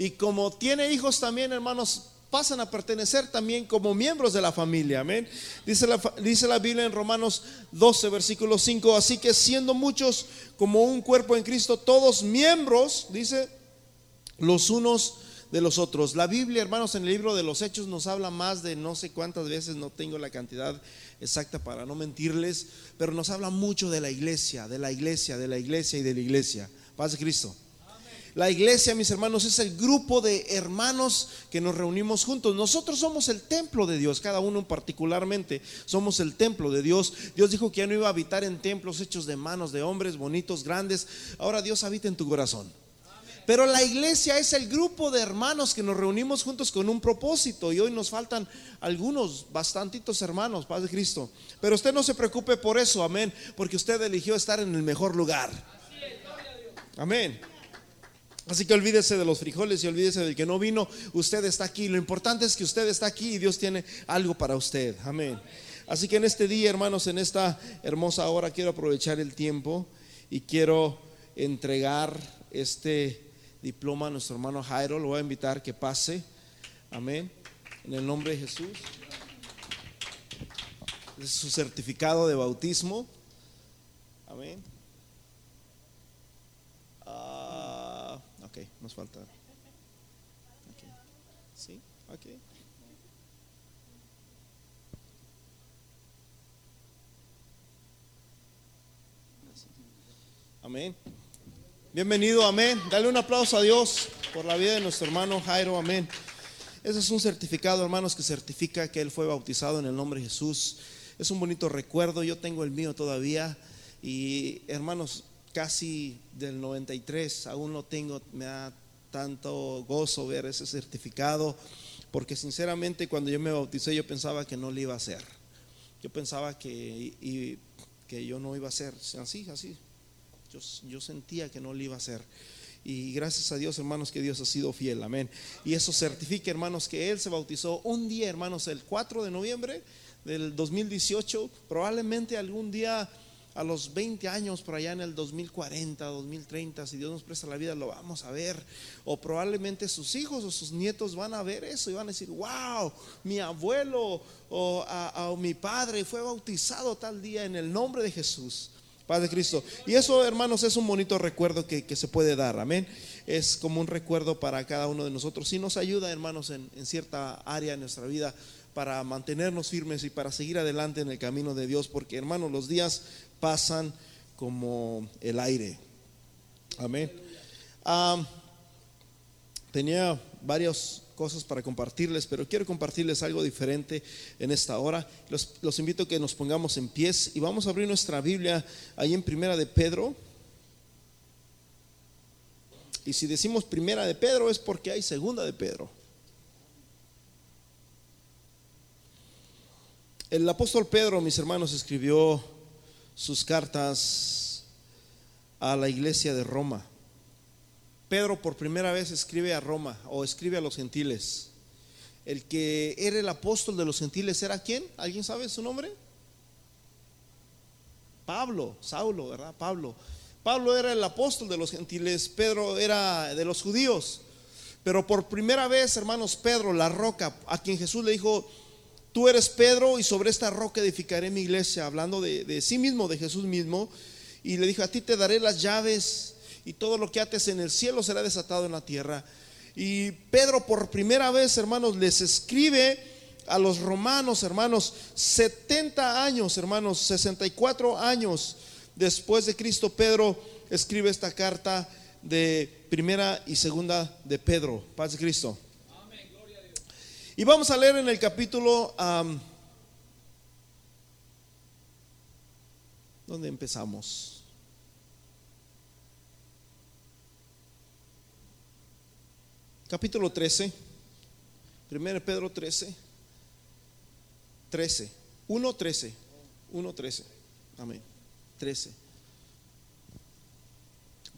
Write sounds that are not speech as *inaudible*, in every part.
Y como tiene hijos también, hermanos, pasan a pertenecer también como miembros de la familia. Amén. Dice la, dice la Biblia en Romanos 12, versículo 5. Así que siendo muchos como un cuerpo en Cristo, todos miembros, dice, los unos de los otros. La Biblia, hermanos, en el libro de los Hechos nos habla más de no sé cuántas veces, no tengo la cantidad exacta para no mentirles, pero nos habla mucho de la iglesia, de la iglesia, de la iglesia y de la iglesia. Paz de Cristo. La iglesia, mis hermanos, es el grupo de hermanos que nos reunimos juntos. Nosotros somos el templo de Dios, cada uno particularmente somos el templo de Dios. Dios dijo que ya no iba a habitar en templos hechos de manos de hombres bonitos, grandes. Ahora Dios habita en tu corazón. Pero la iglesia es el grupo de hermanos que nos reunimos juntos con un propósito y hoy nos faltan algunos, bastantitos hermanos, Padre Cristo. Pero usted no se preocupe por eso, amén, porque usted eligió estar en el mejor lugar. Amén. Así que olvídese de los frijoles y olvídese del que no vino. Usted está aquí. Lo importante es que usted está aquí y Dios tiene algo para usted. Amén. Así que en este día, hermanos, en esta hermosa hora, quiero aprovechar el tiempo y quiero entregar este diploma a nuestro hermano Jairo. Lo voy a invitar que pase. Amén. En el nombre de Jesús. Es su certificado de bautismo. Amén. Ok, nos falta. Amén. Bienvenido, amén. Dale un aplauso a Dios por la vida de nuestro hermano Jairo, amén. Ese es un certificado, hermanos, que certifica que él fue bautizado en el nombre de Jesús. Es un bonito recuerdo, yo tengo el mío todavía. Y hermanos, casi del 93, aún no tengo, me da tanto gozo ver ese certificado, porque sinceramente cuando yo me bauticé yo pensaba que no lo iba a hacer. Yo pensaba que, que yo no iba a hacer así, así. Yo, yo sentía que no lo iba a hacer. Y gracias a Dios, hermanos, que Dios ha sido fiel. Amén. Y eso certifica, hermanos, que Él se bautizó un día, hermanos, el 4 de noviembre del 2018. Probablemente algún día a los 20 años, por allá en el 2040, 2030, si Dios nos presta la vida, lo vamos a ver. O probablemente sus hijos o sus nietos van a ver eso y van a decir, wow, mi abuelo o mi padre fue bautizado tal día en el nombre de Jesús. Padre Cristo. Y eso, hermanos, es un bonito recuerdo que, se puede dar. Amén. Es como un recuerdo para cada uno de nosotros. Y nos ayuda, hermanos, en, en cierta área de nuestra vida para mantenernos firmes y para seguir adelante en el camino de Dios. Porque, hermanos, los días pasan como el aire. Amén. tenía varias cosas para compartirles, pero quiero compartirles algo diferente en esta hora. Los, invito a que nos pongamos en pies y vamos a abrir nuestra Biblia ahí en Primera de Pedro. Y si decimos Primera de Pedro es porque hay Segunda de Pedro. El apóstol Pedro, mis hermanos, escribió sus cartas a la iglesia de Roma. Pedro por primera vez escribe a Roma o escribe a los gentiles. El que era el apóstol de los gentiles era quién? ¿Alguien sabe su nombre? Pablo, Saulo, ¿verdad? Pablo. Pablo era el apóstol de los gentiles, Pedro era de los judíos. Pero por primera vez, hermanos, Pedro, la roca, a quien Jesús le dijo, tú eres Pedro y sobre esta roca edificaré mi iglesia, hablando de, sí mismo, de Jesús mismo. Y le dijo, a ti te daré las llaves y todo lo que ates en el cielo será desatado en la tierra. Y Pedro por primera vez, hermanos, les escribe a los romanos, hermanos, 70 años, hermanos, 64 años después de Cristo, Pedro escribe esta carta de primera y segunda de Pedro. Paz de Cristo. Y vamos a leer en el capítulo... ¿Dónde empezamos? Capítulo 13. 1 Pedro 13. 13. 1, 13. 1, 13. Amén. 13.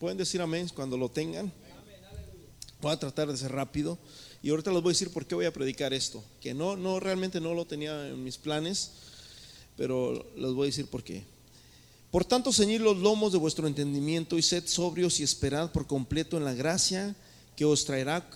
Pueden decir amén cuando lo tengan. Voy a tratar de ser rápido. Y ahorita les voy a decir por qué voy a predicar esto. Que no, no, realmente no lo tenía en mis planes, pero les voy a decir por qué. Por tanto, ceñid los lomos de vuestro entendimiento y sed sobrios y esperad por completo en la gracia que os traerá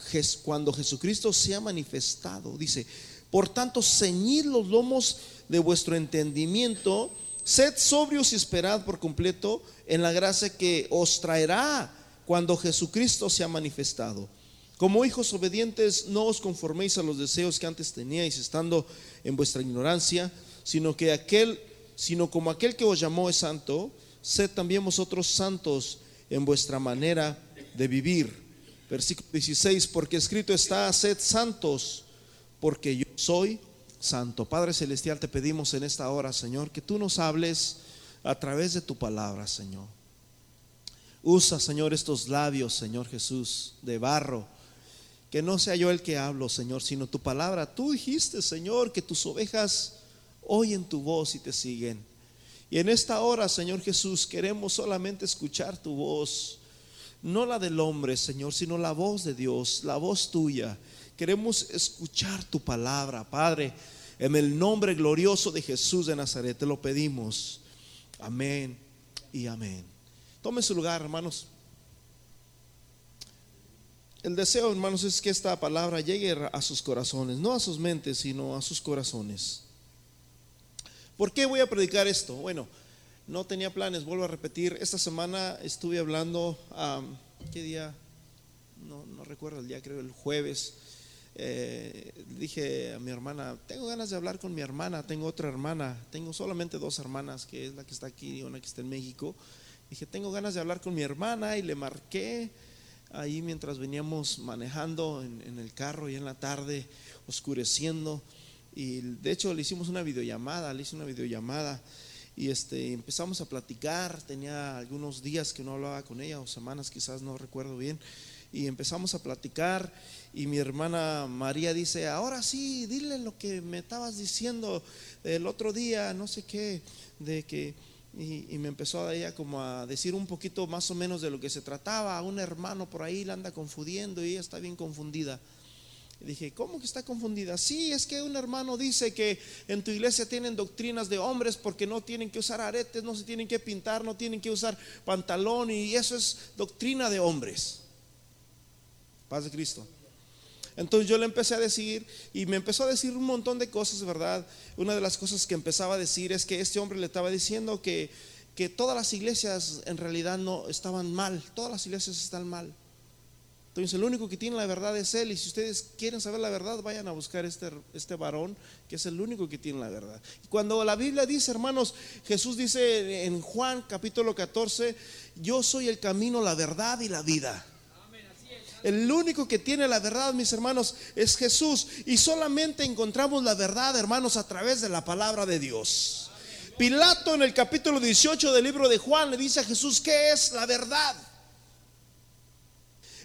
cuando Jesucristo sea manifestado. Dice, por tanto, ceñid los lomos de vuestro entendimiento, sed sobrios y esperad por completo en la gracia que os traerá cuando Jesucristo sea manifestado. Como hijos obedientes, no os conforméis a los deseos que antes teníais estando en vuestra ignorancia, sino que aquel, sino como aquel que os llamó es santo, sed también vosotros santos en vuestra manera de vivir. Versículo 16, porque escrito está, sed santos, porque yo soy santo. Padre Celestial, te pedimos en esta hora, Señor, que tú nos hables a través de tu palabra, Señor. Usa, Señor, estos labios, Señor Jesús, de barro que no sea yo el que hablo, Señor, sino tu palabra. Tú dijiste, Señor, que tus ovejas oyen tu voz y te siguen. Y en esta hora, Señor Jesús, queremos solamente escuchar tu voz, no la del hombre, Señor, sino la voz de Dios, la voz tuya. Queremos escuchar tu palabra, Padre, en el nombre glorioso de Jesús de Nazaret. Te lo pedimos. Amén y amén. Tome su lugar, hermanos. El deseo, hermanos, es que esta palabra llegue a sus corazones, no a sus mentes, sino a sus corazones. ¿Por qué voy a predicar esto? Bueno, no tenía planes, vuelvo a repetir, esta semana estuve hablando, ¿qué día? No, no, recuerdo el día, creo el jueves. Eh, dije a mi hermana, tengo ganas de hablar con mi hermana, tengo otra hermana, tengo solamente dos hermanas, que es la que está aquí y una que está en México. Dije, tengo ganas de hablar con mi hermana y le marqué ahí mientras veníamos manejando en, el carro y en la tarde, oscureciendo. Y de hecho le hicimos una videollamada, le hice una videollamada y este, empezamos a platicar. Tenía algunos días que no hablaba con ella, o semanas quizás, no recuerdo bien. Y empezamos a platicar y mi hermana María dice, ahora sí, dile lo que me estabas diciendo el otro día, no sé qué, de que y, me empezó a ella como a decir un poquito más o menos de lo que se trataba. Un hermano por ahí la anda confundiendo y ella está bien confundida. Y dije, ¿cómo que está confundida? Sí, es que un hermano dice que en tu iglesia tienen doctrinas de hombres porque no tienen que usar aretes, no se tienen que pintar, no tienen que usar pantalón y eso es doctrina de hombres. Paz de Cristo. Entonces yo le empecé a decir y me empezó a decir un montón de cosas, ¿verdad? Una de las cosas que empezaba a decir es que este hombre le estaba diciendo que, que todas las iglesias en realidad no estaban mal, todas las iglesias están mal. Entonces el único que tiene la verdad es Él y si ustedes quieren saber la verdad vayan a buscar este, este varón que es el único que tiene la verdad. Cuando la Biblia dice, hermanos, Jesús dice en Juan capítulo 14, yo soy el camino, la verdad y la vida. El único que tiene la verdad, mis hermanos, es Jesús. Y solamente encontramos la verdad, hermanos, a través de la palabra de Dios. Pilato en el capítulo 18 del libro de Juan le dice a Jesús, ¿qué es la verdad?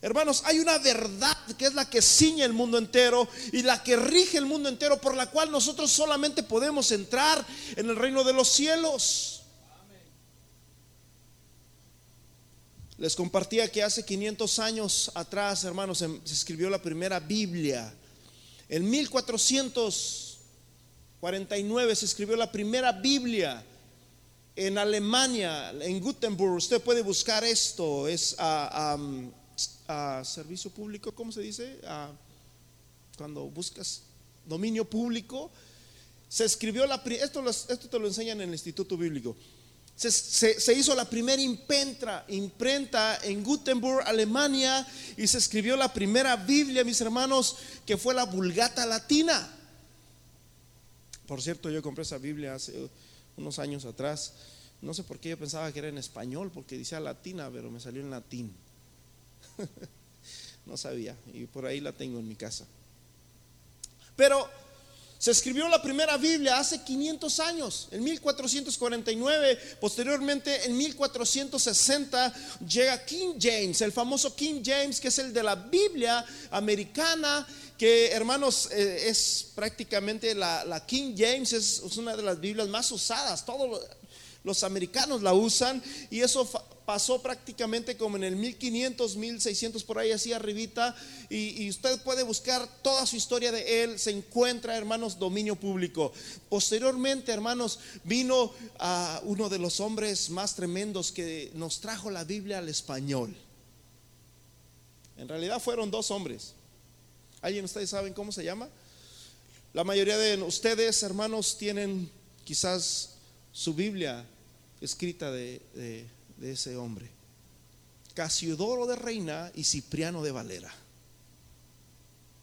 Hermanos, hay una verdad que es la que ciñe el mundo entero y la que rige el mundo entero, por la cual nosotros solamente podemos entrar en el reino de los cielos. Les compartía que hace 500 años atrás, hermanos, se escribió la primera Biblia. En 1449 se escribió la primera Biblia en Alemania, en Gutenberg. Usted puede buscar esto, es a, servicio público, ¿cómo se dice? cuando buscas dominio público. Se escribió la esto, esto te lo enseñan en el Instituto Bíblico. Se, hizo la primera imprenta, imprenta en Gutenberg, Alemania, y se escribió la primera Biblia, mis hermanos, que fue la Vulgata Latina. Por cierto, yo compré esa Biblia hace unos años atrás. No sé por qué yo pensaba que era en español, porque decía latina, pero me salió en latín. *laughs* no sabía, y por ahí la tengo en mi casa. Pero se escribió la primera Biblia hace 500 años, en 1449, posteriormente en 1460 llega King James, el famoso King James, que es el de la Biblia americana, que hermanos eh, es prácticamente la, King James, es, una de las Biblias más usadas, todos los americanos la usan y eso pasó prácticamente como en el 1500, 1600 por ahí así arribita y, y, usted puede buscar toda su historia de él, se encuentra hermanos dominio público. Posteriormente hermanos vino a uno de los hombres más tremendos que nos trajo la Biblia al español. En realidad fueron dos hombres. ¿Alguien de ustedes saben cómo se llama? La mayoría de ustedes, hermanos, tienen quizás su Biblia escrita de, ese hombre. Casiodoro de Reina y Cipriano de Valera.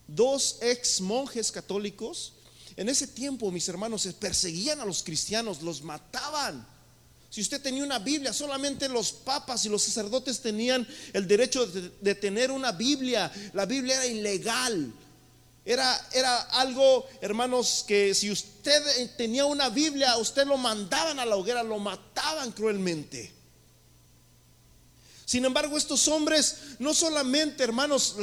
Dos ex monjes católicos. En ese tiempo, mis hermanos, se perseguían a los cristianos, los mataban. Si usted tenía una Biblia, solamente los papas y los sacerdotes tenían el derecho de, tener una Biblia. La Biblia era ilegal. Era, era, algo, hermanos, que si usted tenía una Biblia, usted lo mandaban a la hoguera, lo mataban cruelmente. Sin embargo, estos hombres no solamente, hermanos,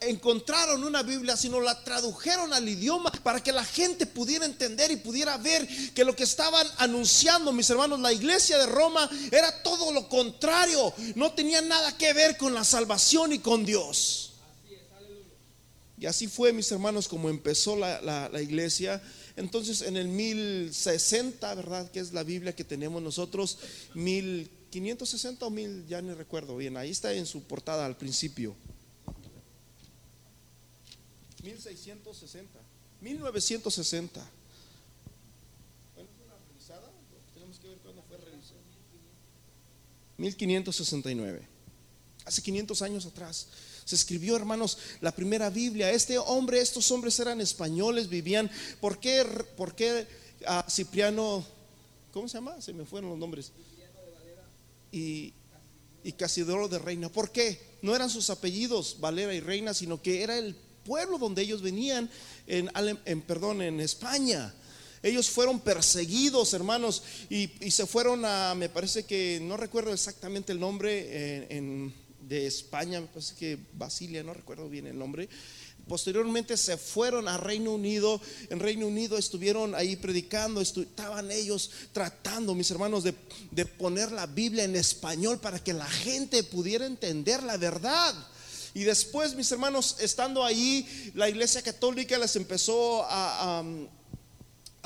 encontraron una Biblia, sino la tradujeron al idioma para que la gente pudiera entender y pudiera ver que lo que estaban anunciando, mis hermanos, la iglesia de Roma era todo lo contrario, no tenía nada que ver con la salvación y con Dios. Y así fue, mis hermanos, como empezó la, iglesia. Entonces, en el 1060, ¿verdad? Que es la Biblia que tenemos nosotros, mil 560 o 1000, ya ni recuerdo bien, ahí está en su portada al principio. 1660, 1960. Bueno, una revisada, tenemos que ver cuándo fue revisada. 1569. Hace 500 años atrás se escribió, hermanos, la primera Biblia. Este hombre, estos hombres eran españoles, vivían. ¿Por qué, por qué a Cipriano, ¿cómo se llama? Se me fueron los nombres y, y Casidoro de Reina. ¿Por qué? No eran sus apellidos, Valera y Reina, sino que era el pueblo donde ellos venían en, en perdón, en España. Ellos fueron perseguidos, hermanos, y, se fueron a, me parece que, no recuerdo exactamente el nombre en, de España, me parece que Basilia, no recuerdo bien el nombre, Posteriormente se fueron a Reino Unido. En Reino Unido estuvieron ahí predicando. Estaban ellos tratando, mis hermanos, de, poner la Biblia en español para que la gente pudiera entender la verdad. Y después, mis hermanos, estando ahí, la iglesia católica les empezó a, a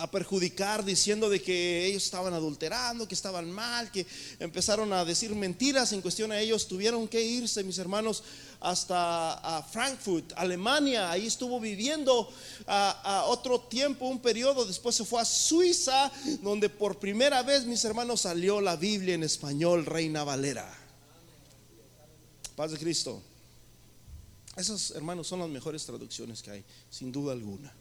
perjudicar diciendo de que ellos estaban adulterando, que estaban mal, que empezaron a decir mentiras en cuestión a ellos. Tuvieron que irse, mis hermanos, hasta Frankfurt, Alemania. Ahí estuvo viviendo a, otro tiempo, un periodo. Después se fue a Suiza, donde por primera vez, mis hermanos, salió la Biblia en español, Reina Valera. Paz de Cristo. Esos hermanos son las mejores traducciones que hay, sin duda alguna.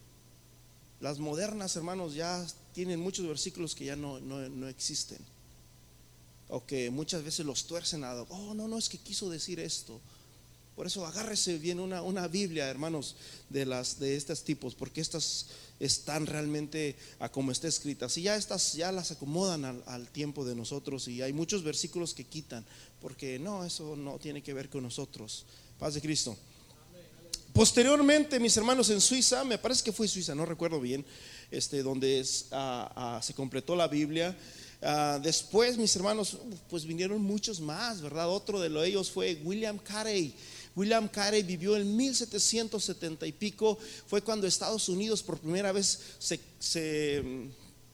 Las modernas, hermanos, ya tienen muchos versículos que ya no, no, existen. O que muchas veces los tuercen a, oh, no, no, es que quiso decir esto. Por eso agárrese bien una, una Biblia, hermanos, de, las, de estos tipos, porque estas están realmente a como está escrita. Si ya estas ya las acomodan al, al, tiempo de nosotros y hay muchos versículos que quitan, porque no, eso no tiene que ver con nosotros. Paz de Cristo. Posteriormente, mis hermanos, en Suiza, me parece que fue Suiza, no recuerdo bien, este, donde ah, ah, se completó la Biblia. Ah, después, mis hermanos, pues vinieron muchos más, ¿verdad? Otro de ellos fue William Carey. William Carey vivió en 1770 y pico. Fue cuando Estados Unidos por primera vez se, se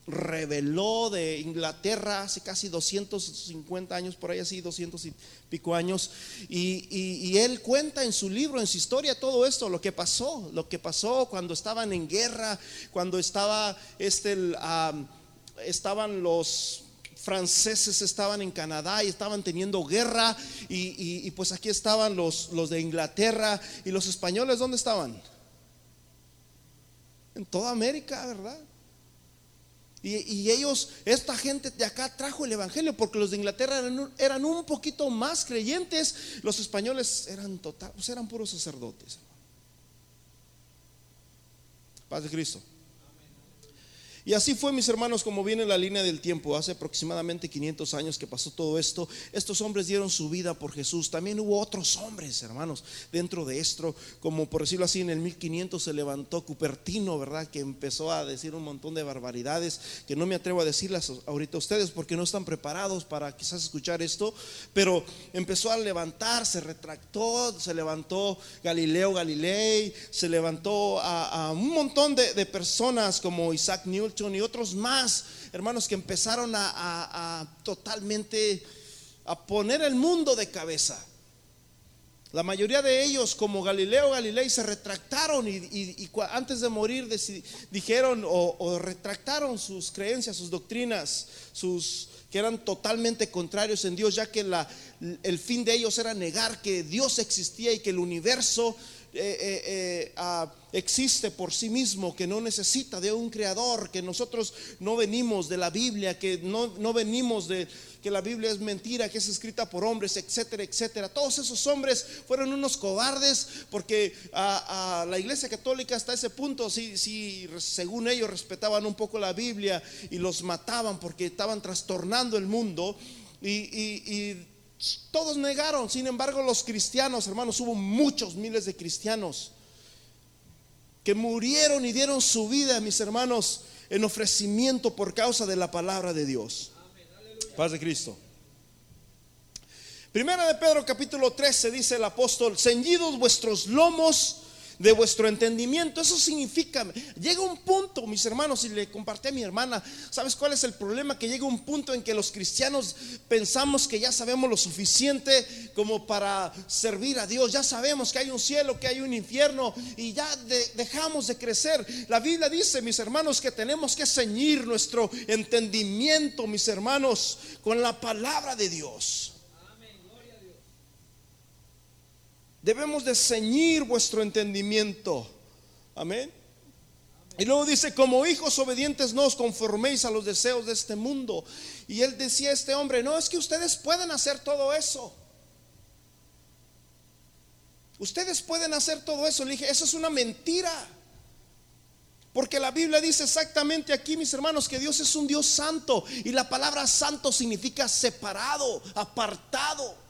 reveló de Inglaterra hace casi 250 años, por ahí así, 200 y pico años, y, él cuenta en su libro, en su historia, todo esto, lo que pasó, lo que pasó cuando estaban en guerra, cuando estaba este, estaban los franceses estaban en Canadá y estaban teniendo guerra y, y, pues aquí estaban los, los de Inglaterra y los españoles, ¿dónde estaban? En toda América, ¿verdad? Y, ellos, esta gente de acá trajo el Evangelio porque los de Inglaterra eran, un poquito más creyentes, los españoles eran total, pues eran puros sacerdotes. Paz de Cristo. Y así fue, mis hermanos, como viene la línea del tiempo. Hace aproximadamente 500 años que pasó todo esto. Estos hombres dieron su vida por Jesús. También hubo otros hombres, hermanos, dentro de esto. Como por decirlo así, en el 1500 se levantó Cupertino, ¿verdad? Que empezó a decir un montón de barbaridades que no me atrevo a decirlas ahorita a ustedes porque no están preparados para quizás escuchar esto. Pero empezó a levantar, se retractó, se levantó Galileo Galilei, se levantó a, un montón de, de personas como Isaac Newton y otros más, hermanos, que empezaron a, totalmente a poner el mundo de cabeza. La mayoría de ellos, como Galileo Galilei, se retractaron y, antes de morir dijeron o, retractaron sus creencias, sus doctrinas, sus que eran totalmente contrarios en Dios, ya que la, el fin de ellos era negar que Dios existía y que el universo eh, eh, eh, ah, existe por sí mismo, que no necesita de un creador, que nosotros no venimos de la Biblia, que no, no venimos de que la Biblia es mentira, que es escrita por hombres, etcétera, etcétera. Todos esos hombres fueron unos cobardes porque a, la iglesia católica hasta ese punto, sí, sí, según ellos respetaban un poco la Biblia y los mataban porque estaban trastornando el mundo y todos negaron, sin embargo los cristianos, hermanos, hubo muchos miles de cristianos que murieron y dieron su vida, mis hermanos, en ofrecimiento por causa de la palabra de Dios. Paz de Cristo. Primera de Pedro capítulo 13 dice el apóstol, ceñidos vuestros lomos de vuestro entendimiento. Eso significa, llega un punto, mis hermanos, y le compartí a mi hermana, ¿sabes cuál es el problema? Que llega un punto en que los cristianos pensamos que ya sabemos lo suficiente como para servir a Dios. Ya sabemos que hay un cielo, que hay un infierno y ya dejamos de crecer. La Biblia dice, mis hermanos, que tenemos que ceñir nuestro entendimiento, mis hermanos, con la palabra de Dios. Debemos de ceñir vuestro entendimiento. Amén. Y luego dice, como hijos obedientes no os conforméis a los deseos de este mundo. Y él decía a este hombre, no, es que ustedes pueden hacer todo eso. Ustedes pueden hacer todo eso. Le dije, eso es una mentira. Porque la Biblia dice exactamente aquí, mis hermanos, que Dios es un Dios santo. Y la palabra santo significa separado, apartado.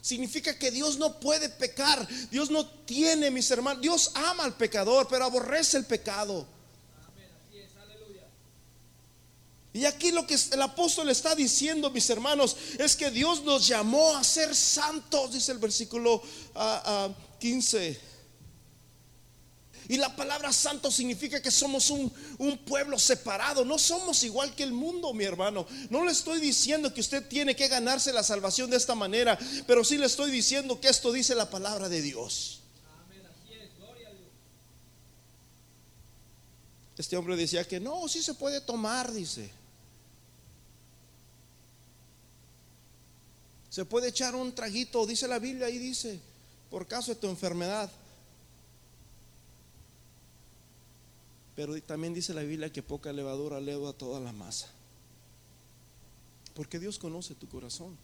Significa que Dios no puede pecar. Dios no tiene, mis hermanos. Dios ama al pecador, pero aborrece el pecado. Y aquí lo que el apóstol está diciendo, mis hermanos, es que Dios nos llamó a ser santos, dice el versículo 15. Ah, ah, y la palabra santo significa que somos un, pueblo separado. No somos igual que el mundo, mi hermano. No le estoy diciendo que usted tiene que ganarse la salvación de esta manera, pero sí le estoy diciendo que esto dice la palabra de Dios. Este hombre decía que no, sí se puede tomar, dice. Se puede echar un traguito, dice la Biblia ahí dice, por caso de tu enfermedad. Pero también dice la Biblia que poca levadura leva toda la masa. Porque Dios conoce tu corazón.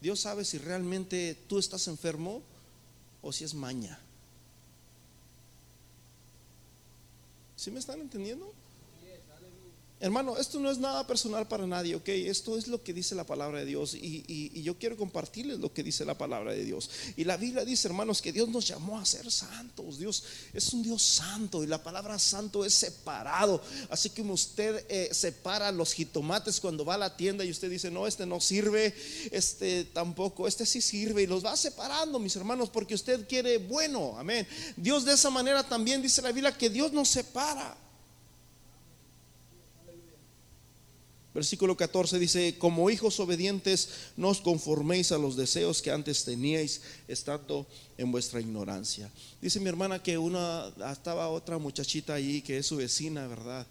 Dios sabe si realmente tú estás enfermo o si es maña. ¿Sí me están entendiendo? Hermano, esto no es nada personal para nadie, ok. Esto es lo que dice la palabra de Dios y, yo quiero compartirles lo que dice la palabra de Dios. Y la Biblia dice, hermanos, que Dios nos llamó a ser santos. Dios es un Dios santo y la palabra santo es separado. Así que usted eh, separa los jitomates cuando va a la tienda y usted dice, no, este no sirve, este tampoco, este sí sirve y los va separando, mis hermanos, porque usted quiere bueno. Amén. Dios de esa manera también dice la Biblia que Dios nos separa. Versículo 14 dice, como hijos obedientes, no os conforméis a los deseos que antes teníais, estando en vuestra ignorancia. Dice mi hermana que una, estaba otra muchachita ahí, que es su vecina, ¿verdad?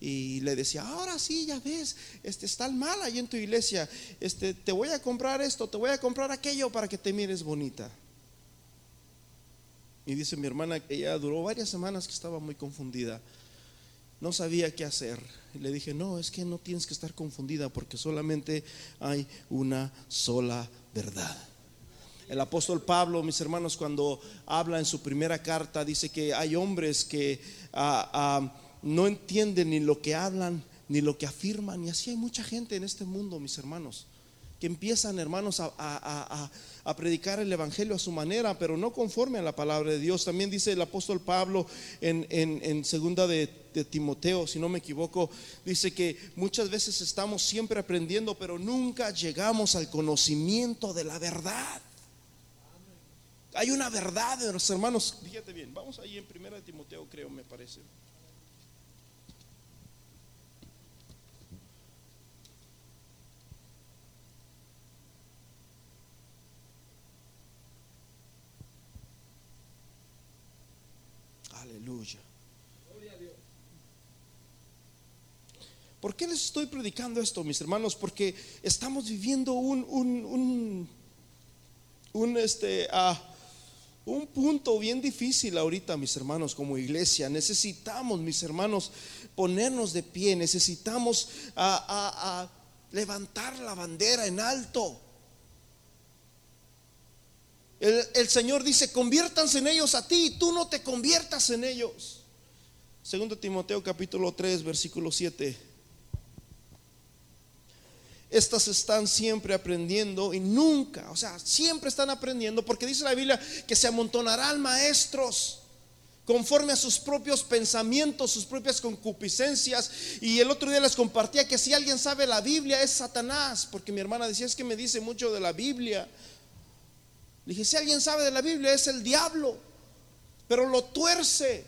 Y le decía, ahora sí, ya ves, este, está mal ahí en tu iglesia, este, te voy a comprar esto, te voy a comprar aquello para que te mires bonita. Y dice mi hermana que ella duró varias semanas que estaba muy confundida no sabía qué hacer. Y le dije, no, es que no tienes que estar confundida porque solamente hay una sola verdad. El apóstol Pablo, mis hermanos, cuando habla en su primera carta, dice que hay hombres que ah, ah, no entienden ni lo que hablan ni lo que afirman. Y así hay mucha gente en este mundo, mis hermanos que empiezan, hermanos, a, predicar el Evangelio a su manera, pero no conforme a la palabra de Dios. También dice el apóstol Pablo en, segunda de, de Timoteo, si no me equivoco, dice que muchas veces estamos siempre aprendiendo, pero nunca llegamos al conocimiento de la verdad. Hay una verdad de los hermanos. Fíjate bien, vamos ahí en primera de Timoteo, creo, me parece. Aleluya. ¿Por qué les estoy predicando esto, mis hermanos? Porque estamos viviendo un, un, un, este, ah, un punto bien difícil ahorita, mis hermanos, como iglesia. Necesitamos, mis hermanos, ponernos de pie. Necesitamos a, levantar la bandera en alto. El, el, Señor dice, conviértanse en ellos a ti, tú no te conviertas en ellos. Segundo Timoteo capítulo 3, versículo 7. Estas están siempre aprendiendo y nunca, o sea, siempre están aprendiendo porque dice la Biblia que se amontonarán maestros conforme a sus propios pensamientos, sus propias concupiscencias. Y el otro día les compartía que si alguien sabe la Biblia es Satanás, porque mi hermana decía, es que me dice mucho de la Biblia. Le dije, si alguien sabe de la Biblia es el diablo, pero lo tuerce.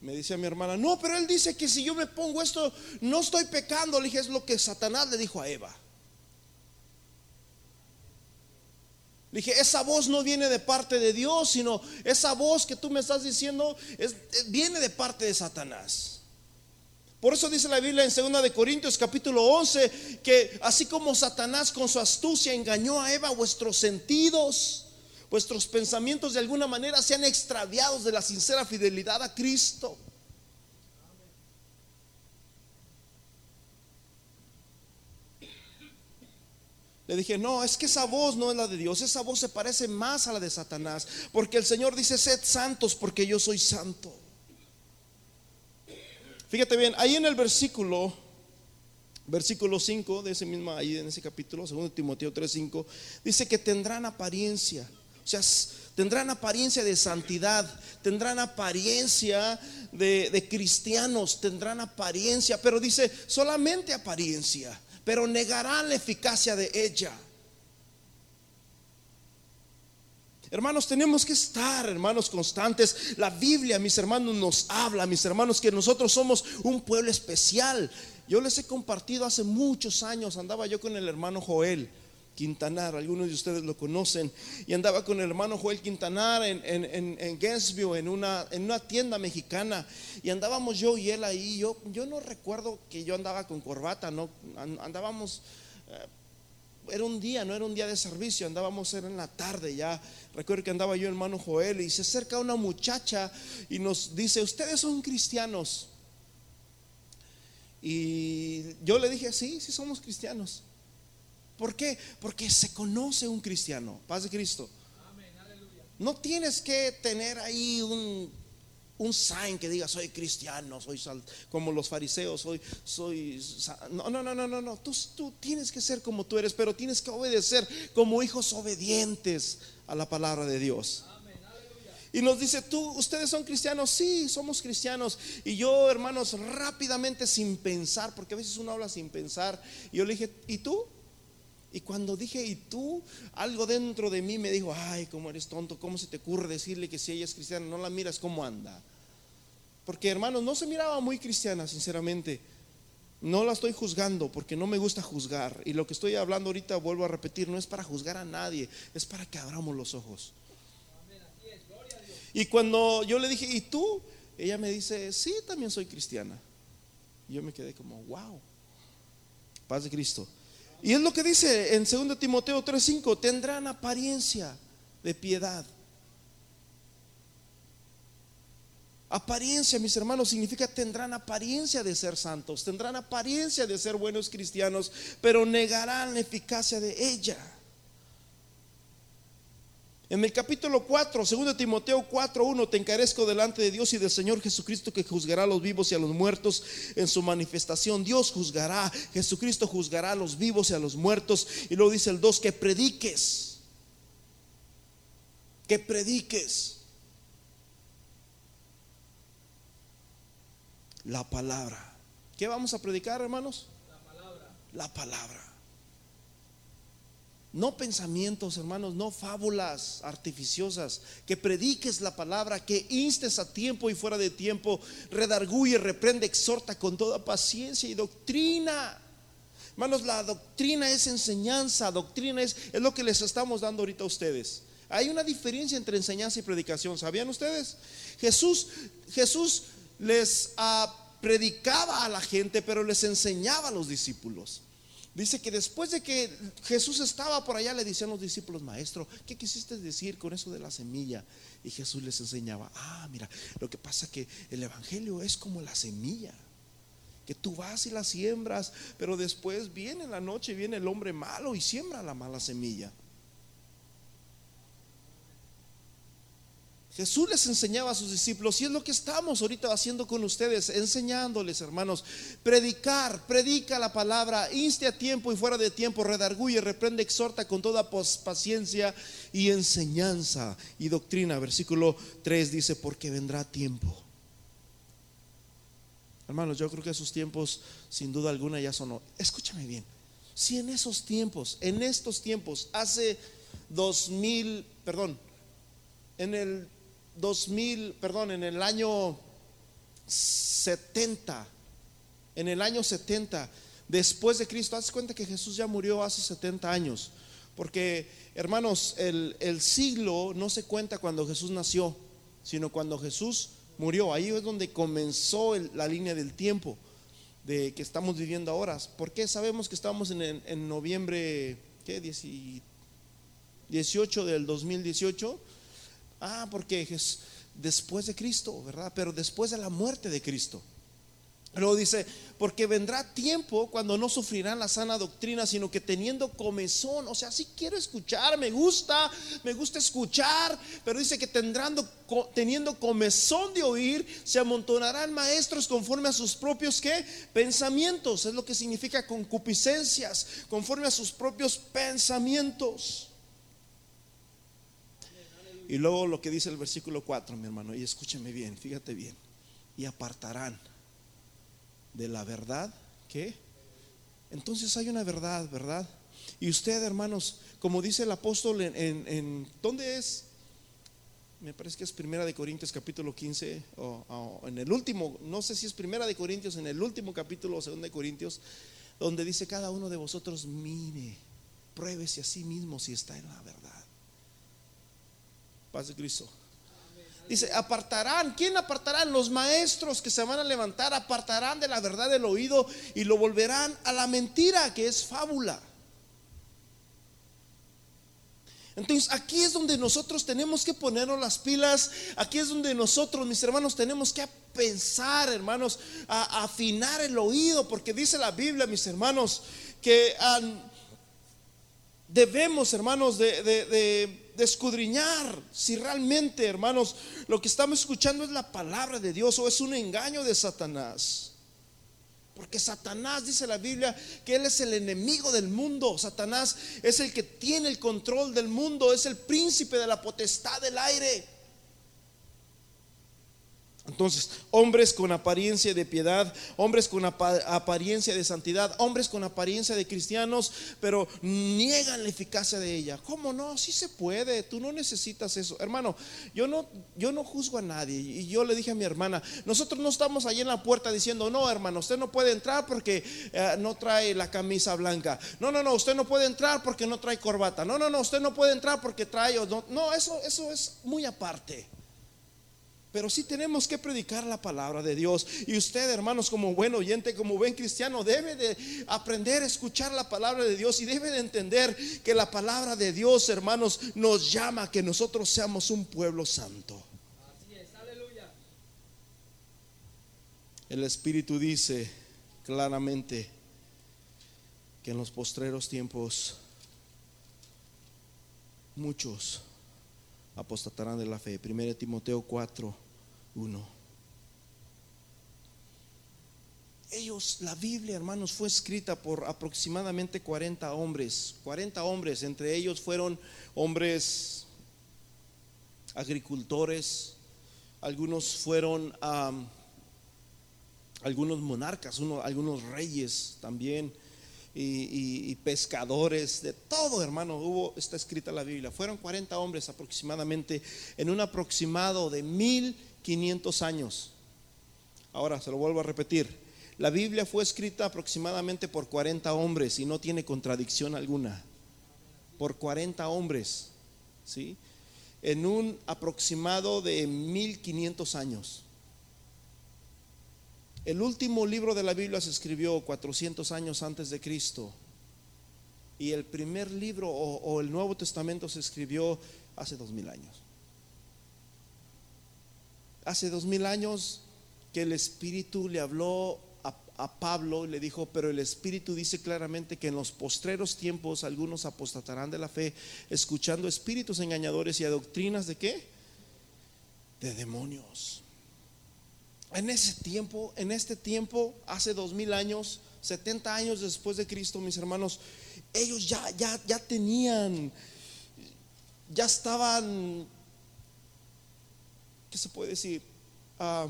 Me dice mi hermana, no, pero él dice que si yo me pongo esto, no estoy pecando. Le dije, es lo que Satanás le dijo a Eva. Le dije, esa voz no viene de parte de Dios, sino esa voz que tú me estás diciendo es, viene de parte de Satanás. Por eso dice la Biblia en 2 de Corintios capítulo 11 que así como Satanás con su astucia engañó a Eva vuestros sentidos, vuestros pensamientos de alguna manera sean extraviados de la sincera fidelidad a Cristo. Le dije, no, es que esa voz no es la de Dios, esa voz se parece más a la de Satanás, porque el Señor dice, sed santos porque yo soy santo. Fíjate bien, ahí en el versículo, versículo 5 de ese mismo, ahí en ese capítulo, segundo Timoteo 3:5, dice que tendrán apariencia o sea, tendrán apariencia de santidad, tendrán apariencia de, cristianos, tendrán apariencia, pero dice solamente apariencia, pero negarán la eficacia de ella. Hermanos, tenemos que estar, hermanos, constantes. La Biblia, mis hermanos, nos habla, mis hermanos, que nosotros somos un pueblo especial. Yo les he compartido hace muchos años, andaba yo con el hermano Joel. Quintanar, algunos de ustedes lo conocen, y andaba con el hermano Joel Quintanar en, en, en, en una, en una tienda mexicana, y andábamos yo y él ahí, yo, yo no recuerdo que yo andaba con corbata, no, andábamos, eh, era un día, no era un día de servicio, andábamos era en la tarde ya, recuerdo que andaba yo hermano Joel, y se acerca una muchacha y nos dice, ustedes son cristianos, y yo le dije, sí, sí somos cristianos. ¿Por qué? Porque se conoce un cristiano. Paz de Cristo. No tienes que tener ahí un, un sign que diga soy cristiano, soy como los fariseos, soy, soy, no, no, no, no, no, no. Tú, tú tienes que ser como tú eres, pero tienes que obedecer como hijos obedientes a la palabra de Dios. Y nos dice, tú, ustedes son cristianos, sí, somos cristianos. Y yo, hermanos, rápidamente sin pensar, porque a veces uno habla sin pensar, yo le dije, ¿y tú? Y cuando dije, ¿y tú? Algo dentro de mí me dijo, ay, cómo eres tonto, ¿cómo se te ocurre decirle que si ella es cristiana, no la miras cómo anda? Porque hermanos, no se miraba muy cristiana, sinceramente. No la estoy juzgando porque no me gusta juzgar. Y lo que estoy hablando ahorita, vuelvo a repetir, no es para juzgar a nadie, es para que abramos los ojos. Y cuando yo le dije, ¿y tú? Ella me dice, sí, también soy cristiana. Y yo me quedé como, wow, paz de Cristo. Y es lo que dice en 2 Timoteo 3:5, tendrán apariencia de piedad. Apariencia, mis hermanos, significa tendrán apariencia de ser santos, tendrán apariencia de ser buenos cristianos, pero negarán la eficacia de ella. En el capítulo 4, 2 Timoteo 4, 1, te encarezco delante de Dios y del Señor Jesucristo que juzgará a los vivos y a los muertos en su manifestación. Dios juzgará, Jesucristo juzgará a los vivos y a los muertos. Y luego dice el 2, que prediques, que prediques la palabra. ¿Qué vamos a predicar, hermanos? La palabra. La palabra. No pensamientos, hermanos, no fábulas artificiosas. Que prediques la palabra, que instes a tiempo y fuera de tiempo, redarguye, reprende, exhorta con toda paciencia y doctrina. Hermanos, la doctrina es enseñanza, doctrina es, es lo que les estamos dando ahorita a ustedes. Hay una diferencia entre enseñanza y predicación, ¿sabían ustedes? Jesús, Jesús les, ah, predicaba a la gente, pero les enseñaba a los discípulos. Dice que después de que Jesús estaba por allá, le decían los discípulos, maestro, ¿qué quisiste decir con eso de la semilla? Y Jesús les enseñaba, ah, mira, lo que pasa que el Evangelio es como la semilla, que tú vas y la siembras, pero después viene la noche, viene el hombre malo y siembra la mala semilla. Jesús les enseñaba a sus discípulos y es lo que estamos ahorita haciendo con ustedes, enseñándoles, hermanos, predicar, predica la palabra, inste a tiempo y fuera de tiempo, redarguye, reprende, exhorta con toda paciencia y enseñanza y doctrina. Versículo 3 dice, porque vendrá tiempo. Hermanos, yo creo que esos tiempos, sin duda alguna, ya son. Escúchame bien, si en esos tiempos, en estos tiempos, hace dos mil, perdón, en el 2000, perdón, en el año 70, en el año 70, después de Cristo, haz cuenta que Jesús ya murió hace 70 años. Porque, hermanos, el, siglo no se cuenta cuando Jesús nació, sino cuando Jesús murió. Ahí es donde comenzó la línea del tiempo de que estamos viviendo ahora. ¿Por qué sabemos que estamos en, en noviembre, ¿qué? 18 del 2018? Ah, porque es después de Cristo, ¿verdad? Pero después de la muerte de Cristo. Luego dice, porque vendrá tiempo cuando no sufrirán la sana doctrina, sino que teniendo comezón, o sea, sí quiero escuchar, me gusta, me gusta escuchar, pero dice que tendrán, teniendo comezón de oír, se amontonarán maestros conforme a sus propios ¿qué? pensamientos, es lo que significa concupiscencias, conforme a sus propios pensamientos. Y luego lo que dice el versículo 4, mi hermano, y escúcheme bien, fíjate bien. Y apartarán de la verdad que entonces hay una verdad, ¿verdad? Y usted, hermanos, como dice el apóstol en, ¿dónde es? Me parece que es Primera de Corintios capítulo 15 o, en el último, no sé si es Primera de Corintios en el último capítulo o Segunda de Corintios, donde dice cada uno de vosotros mire, pruébese a sí mismo si está en la verdad. Paz de Cristo. Dice, apartarán. ¿Quién apartarán? Los maestros que se van a levantar apartarán de la verdad del oído y lo volverán a la mentira, que es fábula. Entonces aquí es donde nosotros tenemos que ponernos las pilas, aquí es donde nosotros, mis hermanos, tenemos que pensar, hermanos, a, afinar el oído, porque dice la Biblia, mis hermanos, que debemos, hermanos, de escudriñar si realmente, hermanos, lo que estamos escuchando es la palabra de Dios o es un engaño de Satanás. Porque Satanás dice la Biblia que Él es el enemigo del mundo. Satanás es el que tiene el control del mundo, es el príncipe de la potestad del aire. Entonces, hombres con apariencia de piedad, hombres con apariencia de santidad, hombres con apariencia de cristianos, pero niegan la eficacia de ella. ¿Cómo no? Sí se puede, tú no necesitas eso. Hermano, yo no, yo no juzgo a nadie. Y yo le dije a mi hermana, nosotros no estamos ahí en la puerta diciendo, no, hermano, usted no puede entrar porque eh, no trae la camisa blanca. No, no, no, usted no puede entrar porque no trae corbata. No, no, no, usted no puede entrar porque trae... No, no eso, eso es muy aparte. Pero sí tenemos que predicar la palabra de Dios. Y usted, hermanos, como buen oyente, como buen cristiano, debe de aprender a escuchar la palabra de Dios y debe de entender que la palabra de Dios, hermanos, nos llama a que nosotros seamos un pueblo santo. Así es, aleluya. El Espíritu dice claramente que en los postreros tiempos muchos apostatarán de la fe. 1 Timoteo 4, 1. Ellos, la Biblia, hermanos, fue escrita por aproximadamente 40 hombres. 40 hombres, entre ellos fueron hombres agricultores, algunos fueron algunos monarcas, uno, algunos reyes también y, pescadores, de todo, hermano, hubo, está escrita la Biblia. Fueron 40 hombres aproximadamente en un aproximado de 1500 años. Ahora, se lo vuelvo a repetir. La Biblia fue escrita aproximadamente por 40 hombres y no tiene contradicción alguna. Por 40 hombres, ¿sí? En un aproximado de 1500 años. El último libro de la Biblia se escribió 400 años antes de Cristo. Y el primer libro o, el Nuevo Testamento se escribió hace dos mil años. Hace dos mil años que el Espíritu le habló a, Pablo y le dijo, pero el Espíritu dice claramente que en los postreros tiempos algunos apostatarán de la fe, escuchando espíritus engañadores y a doctrinas de qué? De demonios. En ese tiempo, en este tiempo, hace dos mil años, 70 años después de Cristo, mis hermanos, ellos ya, ya, ya tenían, ya estaban, ¿qué se puede decir? Ah,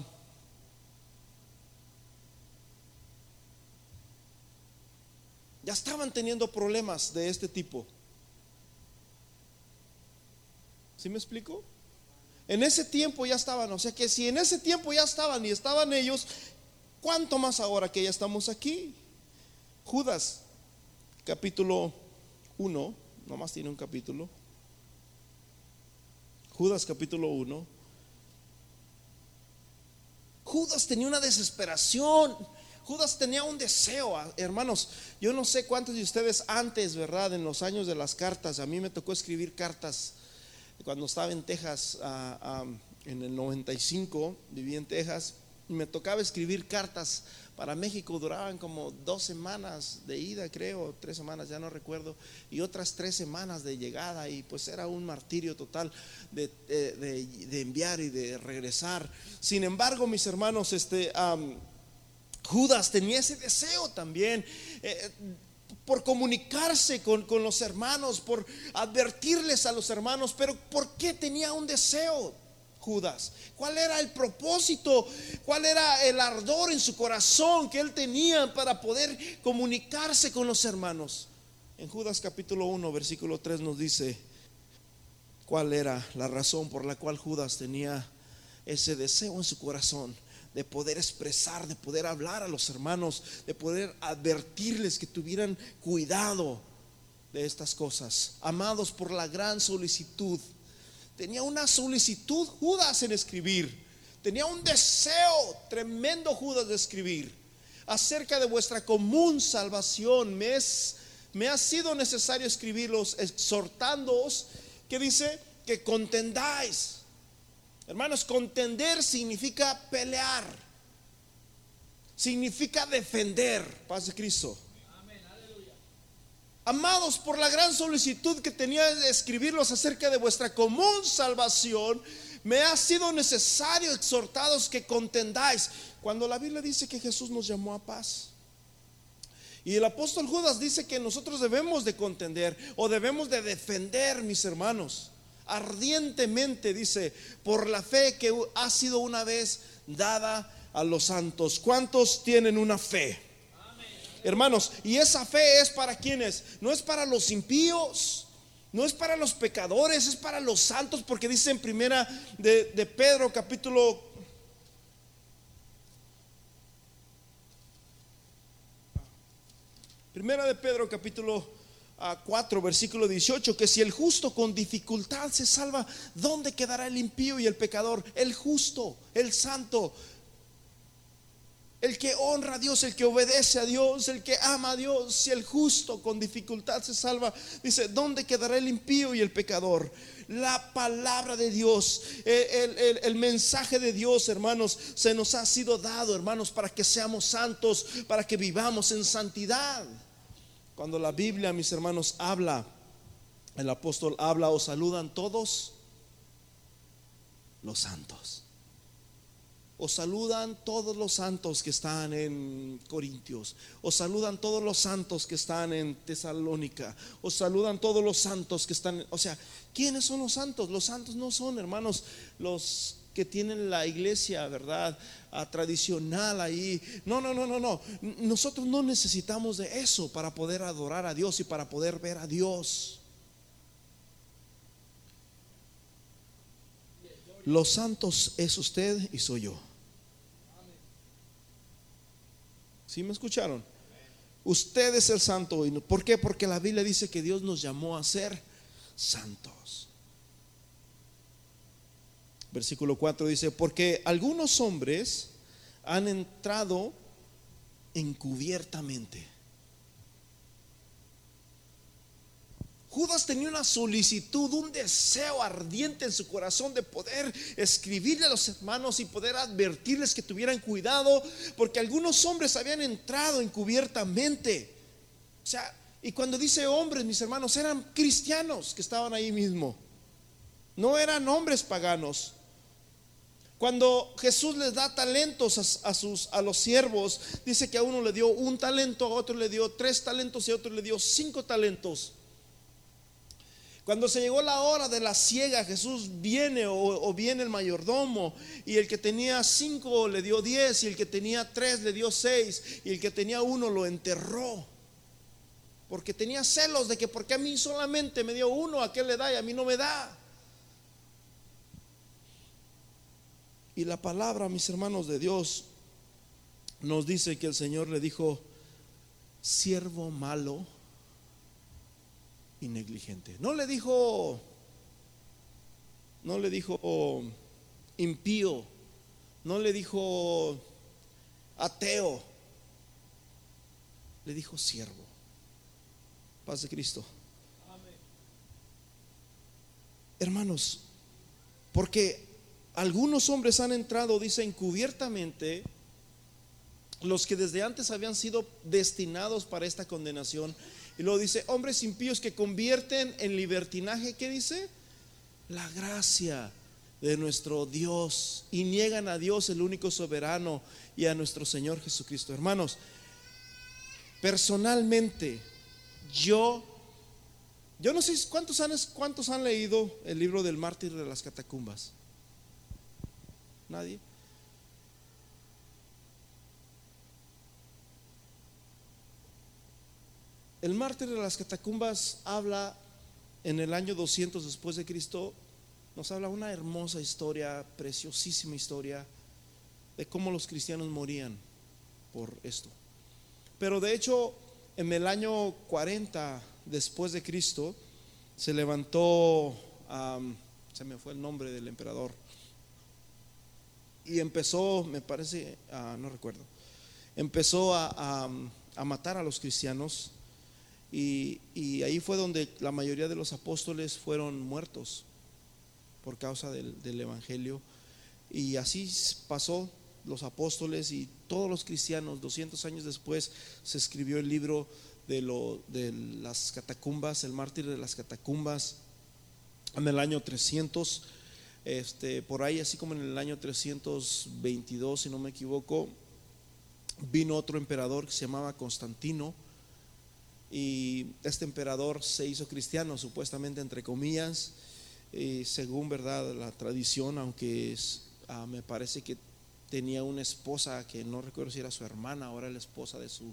ya estaban teniendo problemas de este tipo. ¿Sí me explico? En ese tiempo ya estaban, o sea que si en ese tiempo ya estaban y estaban ellos, ¿cuánto más ahora que ya estamos aquí? Judas, capítulo 1, nomás tiene un capítulo. Judas capítulo 1. Judas tenía una desesperación Judas tenía un deseo, ah, hermanos. Yo no sé cuántos de ustedes antes, ¿verdad? En los años de las cartas, a mí me tocó escribir cartas cuando estaba en Texas, ah, ah, en el 95, viví en Texas, y me tocaba escribir cartas para México, duraban como dos semanas de ida, creo, tres semanas, ya no recuerdo, y otras tres semanas de llegada, y pues era un martirio total de, enviar y de regresar. Sin embargo, mis hermanos, este... Judas tenía ese deseo también. Eh, por comunicarse con, los hermanos, por advertirles a los hermanos, pero ¿por qué tenía un deseo Judas? ¿Cuál era el propósito? ¿Cuál era el ardor en su corazón que él tenía para poder comunicarse con los hermanos? En Judas capítulo 1, versículo 3 nos dice cuál era la razón por la cual Judas tenía ese deseo en su corazón de poder expresar, de poder hablar a los hermanos, de poder advertirles que tuvieran cuidado de estas cosas. Amados por la gran solicitud. Tenía una solicitud Judas en escribir. Tenía un deseo tremendo Judas de escribir acerca de vuestra común salvación. Me, me ha sido necesario escribirlos exhortándoos que dice que contendáis Hermanos, contender significa pelear. Significa defender. Paz de Cristo. Amados, por la gran solicitud que tenía de escribirlos acerca de vuestra común salvación, me ha sido necesario exhortados que contendáis. Cuando la Biblia dice que Jesús nos llamó a paz. Y el apóstol Judas dice que nosotros debemos de contender o debemos de defender, mis hermanos ardientemente, dice, por la fe que ha sido una vez dada a los santos. ¿Cuántos tienen una fe? Hermanos, y esa fe es para quienes, no es para los impíos, no es para los pecadores, es para los santos, porque dice en primera de, de Pedro capítulo Primera de Pedro capítulo 4, versículo 18, que si el justo con dificultad se salva, ¿dónde quedará el impío y el pecador? El justo, el santo, el que honra a Dios, el que obedece a Dios, el que ama a Dios, si el justo con dificultad se salva, dice, ¿dónde quedará el impío y el pecador? La palabra de Dios, el, el, mensaje de Dios, hermanos, se nos ha sido dado, hermanos, para que seamos santos, para que vivamos en santidad. Cuando la Biblia, mis hermanos, habla, el apóstol habla o saludan todos los santos. O saludan todos los santos que están en Corintios. O saludan todos los santos que están en Tesalónica. O saludan todos los santos que están... O sea, ¿quiénes son los santos? Los santos no son, hermanos, los que tienen la iglesia, ¿verdad? Tradicional ahí. No, no, no, no, no. Nosotros no necesitamos de eso para poder adorar a Dios y para poder ver a Dios. Los santos es usted y soy yo. ¿Sí me escucharon? Usted es el santo. ¿Por qué? Porque la Biblia dice que Dios nos llamó a ser santos. Versículo 4 dice, porque algunos hombres han entrado encubiertamente. Judas tenía una solicitud, un deseo ardiente en su corazón de poder escribirle a los hermanos y poder advertirles que tuvieran cuidado, porque algunos hombres habían entrado encubiertamente. O sea, y cuando dice hombres, mis hermanos, eran cristianos que estaban ahí mismo. No eran hombres paganos. Cuando Jesús les da talentos a, sus, a los siervos, dice que a uno le dio un talento, a otro le dio tres talentos y a otro le dio cinco talentos. Cuando se llegó la hora de la ciega, Jesús viene o, o, viene el mayordomo y el que tenía cinco le dio diez y el que tenía tres le dio seis y el que tenía uno lo enterró. Porque tenía celos de que porque a mí solamente me dio uno, a qué le da y a mí no me da. Y la palabra, mis hermanos de Dios, nos dice que el Señor le dijo, siervo malo y negligente. No le dijo, no le dijo impío, no le dijo ateo, le dijo siervo. Paz de Cristo. Hermanos, porque algunos hombres han entrado, dice, encubiertamente, los que desde antes habían sido destinados para esta condenación. Y luego dice, hombres impíos que convierten en libertinaje, ¿qué dice? La gracia de nuestro Dios y niegan a Dios el único soberano y a nuestro Señor Jesucristo. Hermanos, personalmente, yo, yo no sé cuántos han, cuántos han leído el libro del mártir de las catacumbas. ¿Nadie? El mártir de las catacumbas habla en el año 200 después de Cristo, nos habla una hermosa historia, preciosísima historia de cómo los cristianos morían por esto. Pero de hecho, en el año 40 después de Cristo, se levantó, se me fue el nombre del emperador, y empezó, me parece, ah, no recuerdo, empezó a, matar a los cristianos y, ahí fue donde la mayoría de los apóstoles fueron muertos por causa del, Evangelio. Y así pasó los apóstoles y todos los cristianos. 200 años después se escribió el libro de, lo, de las catacumbas, el mártir de las catacumbas, en el año 300 este, por ahí, así como en el año 322, si no me equivoco, vino otro emperador que se llamaba Constantino. Y este emperador se hizo cristiano, supuestamente entre comillas, y según verdad la tradición, aunque es, ah, me parece que tenía una esposa que no recuerdo si era su hermana, ahora la esposa de su,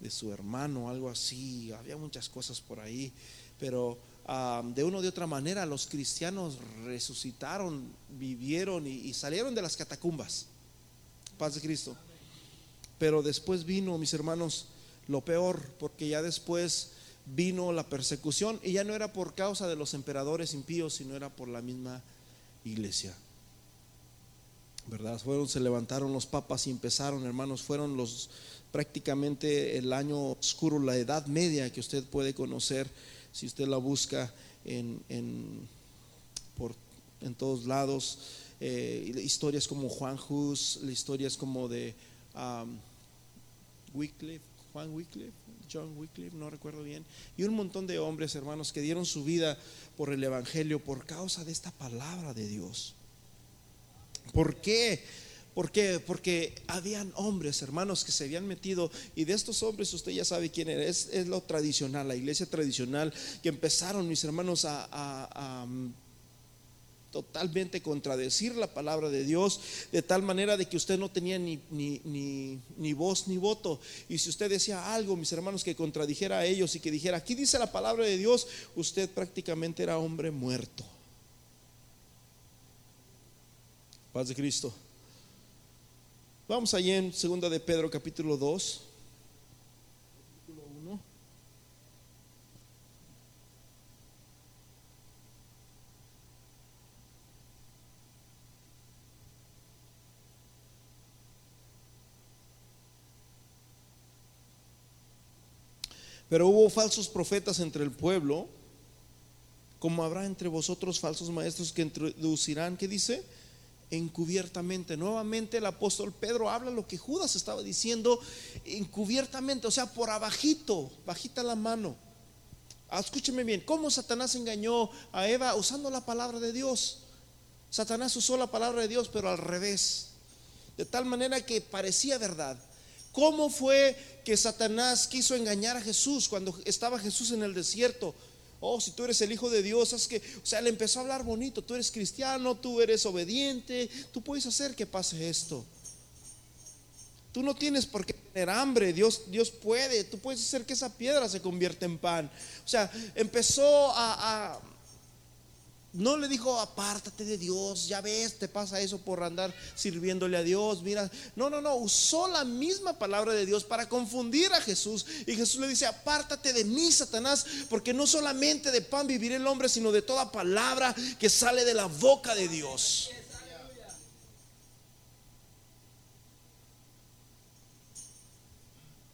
de su hermano, algo así. Había muchas cosas por ahí, pero de una o de otra manera los cristianos resucitaron, vivieron y, salieron de las catacumbas. Paz de Cristo. Pero después vino, mis hermanos, lo peor, porque ya después vino la persecución y ya no era por causa de los emperadores impíos, sino era por la misma iglesia. ¿Verdad? Fueron, se levantaron los papas y empezaron, hermanos, fueron los prácticamente el año oscuro, la edad media que usted puede conocer si usted la busca en, en, por, en todos lados, eh, historias como Juan Hus, historias como de um, Wycliffe, Juan Wycliffe, John Wycliffe, no recuerdo bien, y un montón de hombres, hermanos, que dieron su vida por el Evangelio por causa de esta palabra de Dios. ¿Por qué? ¿Por qué? Porque habían hombres, hermanos, que se habían metido, y de estos hombres usted ya sabe quién era, es, lo tradicional, la iglesia tradicional, que empezaron, mis hermanos, a, mm, totalmente contradecir la palabra de Dios, de tal manera de que usted no tenía ni, ni, voz ni voto. Y si usted decía algo, mis hermanos, que contradijera a ellos y que dijera, aquí dice la palabra de Dios, usted prácticamente era hombre muerto. Paz de Cristo. Vamos allí en 2 de Pedro capítulo 2. Pero hubo falsos profetas entre el pueblo, como habrá entre vosotros falsos maestros que introducirán, ¿qué dice? Encubiertamente. Nuevamente el apóstol Pedro habla lo que Judas estaba diciendo, encubiertamente, o sea, por abajito, bajita la mano. Ah, escúcheme bien, ¿cómo Satanás engañó a Eva usando la palabra de Dios? Satanás usó la palabra de Dios, pero al revés. De tal manera que parecía verdad. ¿Cómo fue que Satanás quiso engañar a Jesús cuando estaba Jesús en el desierto? Oh, si tú eres el Hijo de Dios, es que, o sea, le empezó a hablar bonito, tú eres cristiano, tú eres obediente, tú puedes hacer que pase esto. Tú no tienes por qué tener hambre, Dios, Dios puede, tú puedes hacer que esa piedra se convierta en pan. O sea, empezó a no le dijo, apártate de Dios, ya ves, te pasa eso por andar sirviéndole a Dios, mira. No, no, no, usó la misma palabra de Dios para confundir a Jesús. Y Jesús le dice, apártate de mí, Satanás, porque no solamente de pan vivirá el hombre, sino de toda palabra que sale de la boca de Dios.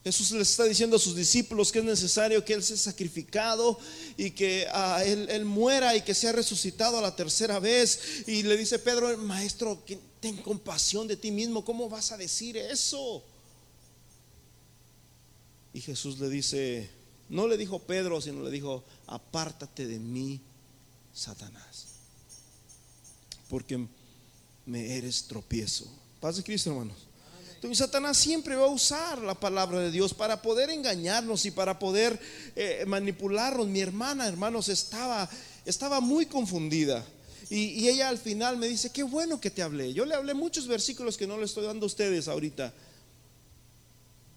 Jesús les está diciendo a sus discípulos que es necesario que Él sea sacrificado y que ah, él, muera y que sea resucitado a la tercera vez. Y le dice Pedro, maestro, ten compasión de ti mismo, ¿cómo vas a decir eso? Y Jesús le dice, no le dijo Pedro, sino le dijo, apártate de mí, Satanás, porque me eres tropiezo. Paz de Cristo, hermanos. Entonces Satanás siempre va a usar la palabra de Dios para poder engañarnos y para poder eh, manipularnos. Mi hermana, hermanos, estaba, estaba muy confundida. Y, ella al final me dice, qué bueno que te hablé. Yo le hablé muchos versículos que no le estoy dando a ustedes ahorita.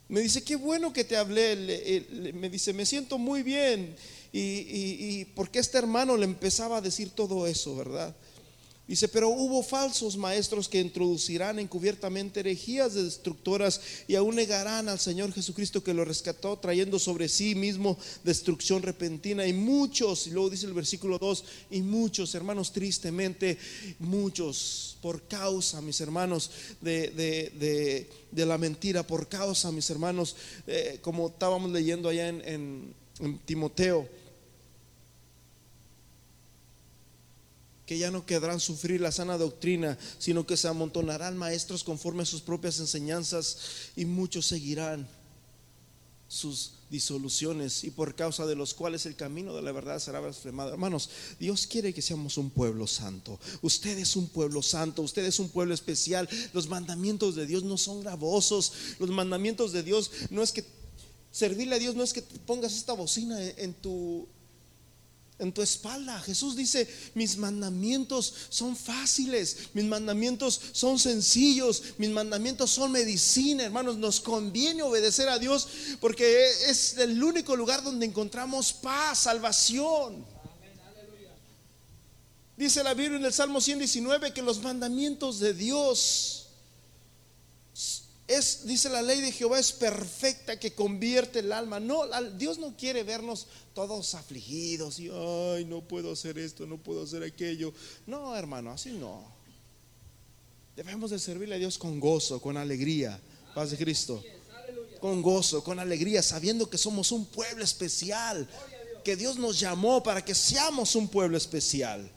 Me dice, qué bueno que te hablé. me dice, me siento muy bien. Y porque este hermano le empezaba a decir todo eso, ¿verdad? Dice, pero hubo falsos maestros que introducirán encubiertamente herejías destructoras y aún negarán al Señor Jesucristo que lo rescató, trayendo sobre sí mismo destrucción repentina. Y muchos, y luego dice el versículo 2, y muchos, hermanos, tristemente, muchos, por causa, mis hermanos, de, la mentira, por causa, mis hermanos, eh, como estábamos leyendo allá en Timoteo que ya no quedarán sufrir la sana doctrina, sino que se amontonarán maestros conforme a sus propias enseñanzas y muchos seguirán sus disoluciones y por causa de los cuales el camino de la verdad será blasfemado. Hermanos, Dios quiere que seamos un pueblo santo. Usted es un pueblo santo, usted es un pueblo especial. Los mandamientos de Dios no son gravosos. Los mandamientos de Dios no es que servirle a Dios no es que pongas esta bocina en tu en tu espalda. Jesús dice, mis mandamientos son fáciles, mis mandamientos son sencillos, mis mandamientos son medicina, hermanos, nos conviene obedecer a Dios porque es el único lugar donde encontramos paz, salvación. Dice la Biblia en el Salmo 119 que los mandamientos de Dios es, dice la ley de Jehová es perfecta que convierte el alma. No, Dios no quiere vernos todos afligidos y ay, no puedo hacer esto, no puedo hacer aquello. No, hermano, así no. Debemos de servirle a Dios con gozo, con alegría. Paz de Cristo. Con gozo, con alegría, sabiendo que somos un pueblo especial, que Dios nos llamó para que seamos un pueblo especial.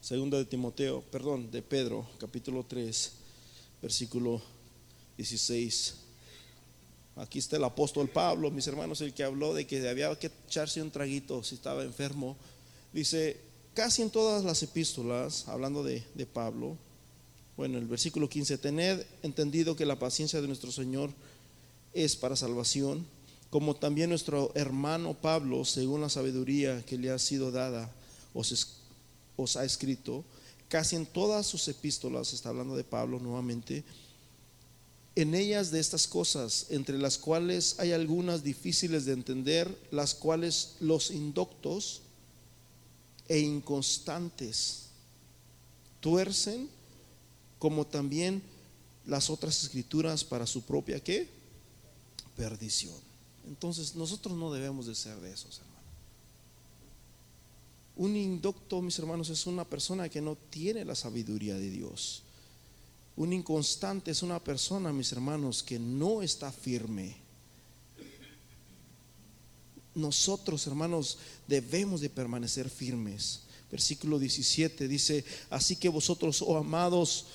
Segunda de Timoteo, perdón, de Pedro, capítulo 3 versículo 16. Aquí está el apóstol Pablo, mis hermanos, el que habló de que había que echarse un traguito si estaba enfermo. Dice, casi en todas las epístolas, hablando de, de Pablo, bueno, el versículo 15, tened entendido que la paciencia de nuestro Señor es para salvación, como también nuestro hermano Pablo, según la sabiduría que le ha sido dada, os, os ha escrito, casi en todas sus epístolas, está hablando de Pablo nuevamente, en ellas de estas cosas, entre las cuales hay algunas difíciles de entender, las cuales los indoctos e inconstantes tuercen, como también las otras escrituras para su propia qué? Perdición. Entonces nosotros no debemos de ser de esos. Un indocto, mis hermanos, es una persona que no tiene la sabiduría de Dios. Un inconstante es una persona, mis hermanos, que no está firme. nosotros, hermanos, debemos de permanecer firmes. Versículo 17 dice, así que vosotros, oh amados,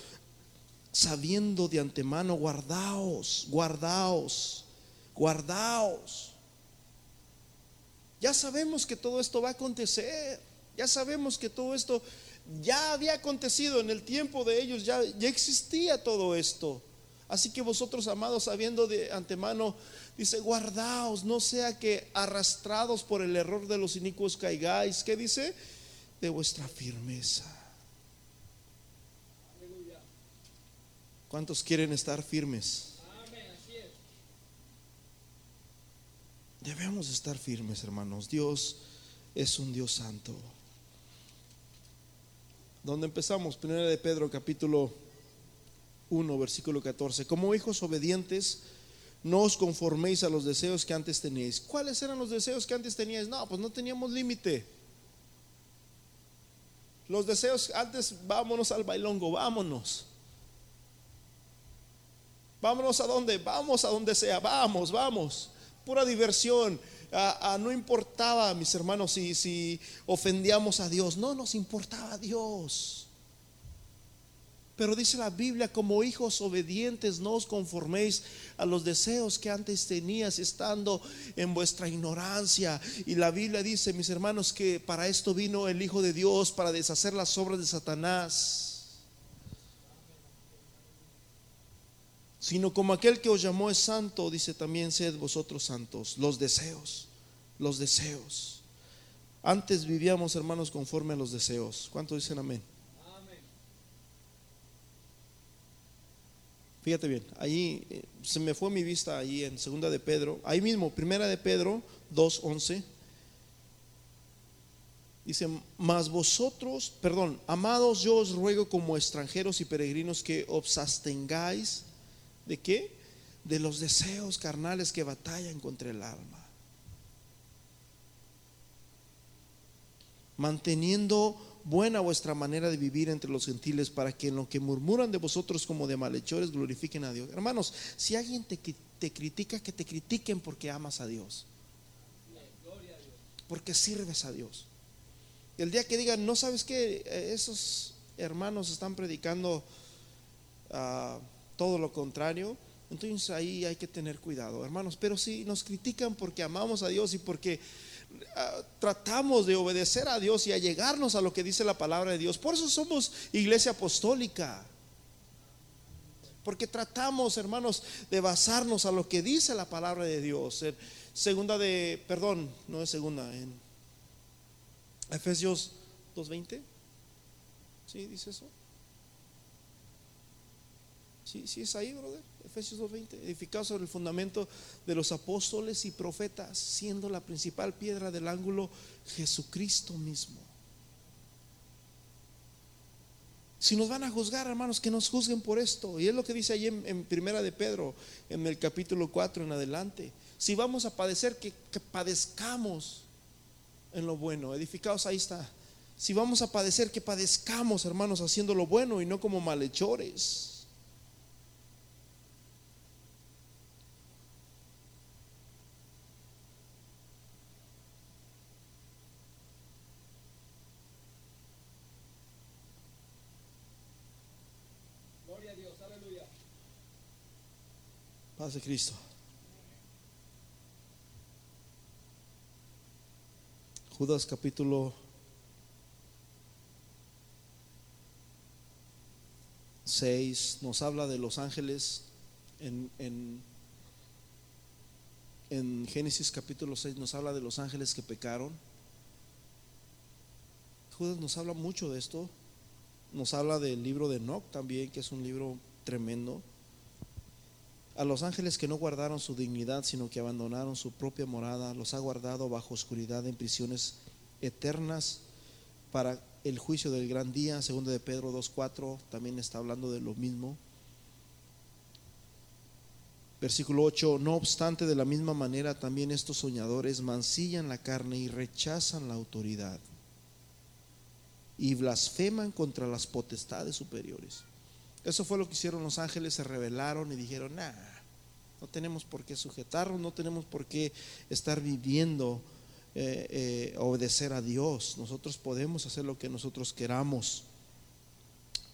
sabiendo de antemano, guardaos, guardaos, guardaos. Ya sabemos que todo esto va a acontecer. Ya sabemos que todo esto ya había acontecido en el tiempo de ellos, ya, ya existía todo esto. Así que vosotros, amados, sabiendo de antemano, dice, guardaos, no sea que arrastrados por el error de los inicuos caigáis. ¿Qué dice? De vuestra firmeza. ¿Cuántos quieren estar firmes? Debemos estar firmes, hermanos. Dios es un Dios santo. Donde empezamos, primera de Pedro, capítulo 1, versículo 14. Como hijos obedientes, no os conforméis a los deseos que antes teníais. ¿Cuáles eran los deseos que antes teníais? No, pues no teníamos límite. Los deseos antes, vámonos al bailongo, vámonos. Vámonos a donde, vamos a donde sea, vamos, vamos. Pura diversión. No importaba, mis hermanos, si, si ofendíamos a Dios, no nos importaba a Dios. Pero dice la Biblia, como hijos obedientes, no os conforméis a los deseos que antes tenías estando en vuestra ignorancia. Y la Biblia dice, mis hermanos, que para esto vino el Hijo de Dios, para deshacer las obras de Satanás. Sino como aquel que os llamó es santo, dice también, sed vosotros santos. Los deseos, los deseos. Antes vivíamos, hermanos, conforme a los deseos. ¿Cuántos dicen amén? Fíjate bien, ahí eh, se me fue mi vista ahí en segunda de Pedro, ahí mismo, primera de Pedro 2.11. Dice, mas vosotros, perdón, amados, yo os ruego como extranjeros y peregrinos que os abstengáis de qué? De los deseos carnales que batallan contra el alma. Manteniendo buena vuestra manera de vivir entre los gentiles para que en lo que murmuran de vosotros como de malhechores glorifiquen a Dios. Hermanos, si alguien te, te critica, que te critiquen porque amas a Dios. Porque sirves a Dios. El día que digan, no sabes que esos hermanos están predicando ah, todo lo contrario, entonces ahí hay que tener cuidado, hermanos. Pero si nos critican porque amamos a Dios y porque Ah, tratamos de obedecer a Dios y a llegarnos a lo que dice la palabra de Dios. Por eso somos iglesia apostólica. Porque tratamos, hermanos, de basarnos a lo que dice la palabra de Dios. segunda de, perdón, no es segunda, en Efesios 2.20. ¿Sí dice eso? Sí, sí es ahí, brother. Efesios 2.20, edificado sobre el fundamento de los apóstoles y profetas, siendo la principal piedra del ángulo Jesucristo mismo. Si nos van a juzgar, hermanos, que nos juzguen por esto. Y es lo que dice ahí en, Primera de Pedro, en el capítulo 4 en adelante. Si vamos a padecer, que, que padezcamos en lo bueno. Edificados, ahí está. Si vamos a padecer, que padezcamos, hermanos, haciendo lo bueno y no como malhechores. De Cristo. Judas capítulo 6 nos habla de los ángeles en, en, en, Génesis capítulo 6 nos habla de los ángeles que pecaron. Judas nos habla mucho de esto. Nos habla del libro de Enoch también, que es un libro tremendo a los ángeles que no guardaron su dignidad, sino que abandonaron su propia morada, los ha guardado bajo oscuridad en prisiones eternas para el juicio del gran día. Segundo de Pedro 2.4 también está hablando de lo mismo. Versículo 8, no obstante, de la misma manera también estos soñadores mancillan la carne y rechazan la autoridad y blasfeman contra las potestades superiores. Eso fue lo que hicieron los ángeles, se rebelaron y dijeron, nah, no tenemos por qué sujetarnos, no tenemos por qué estar viviendo eh, eh, obedecer a Dios. Nosotros podemos hacer lo que nosotros queramos.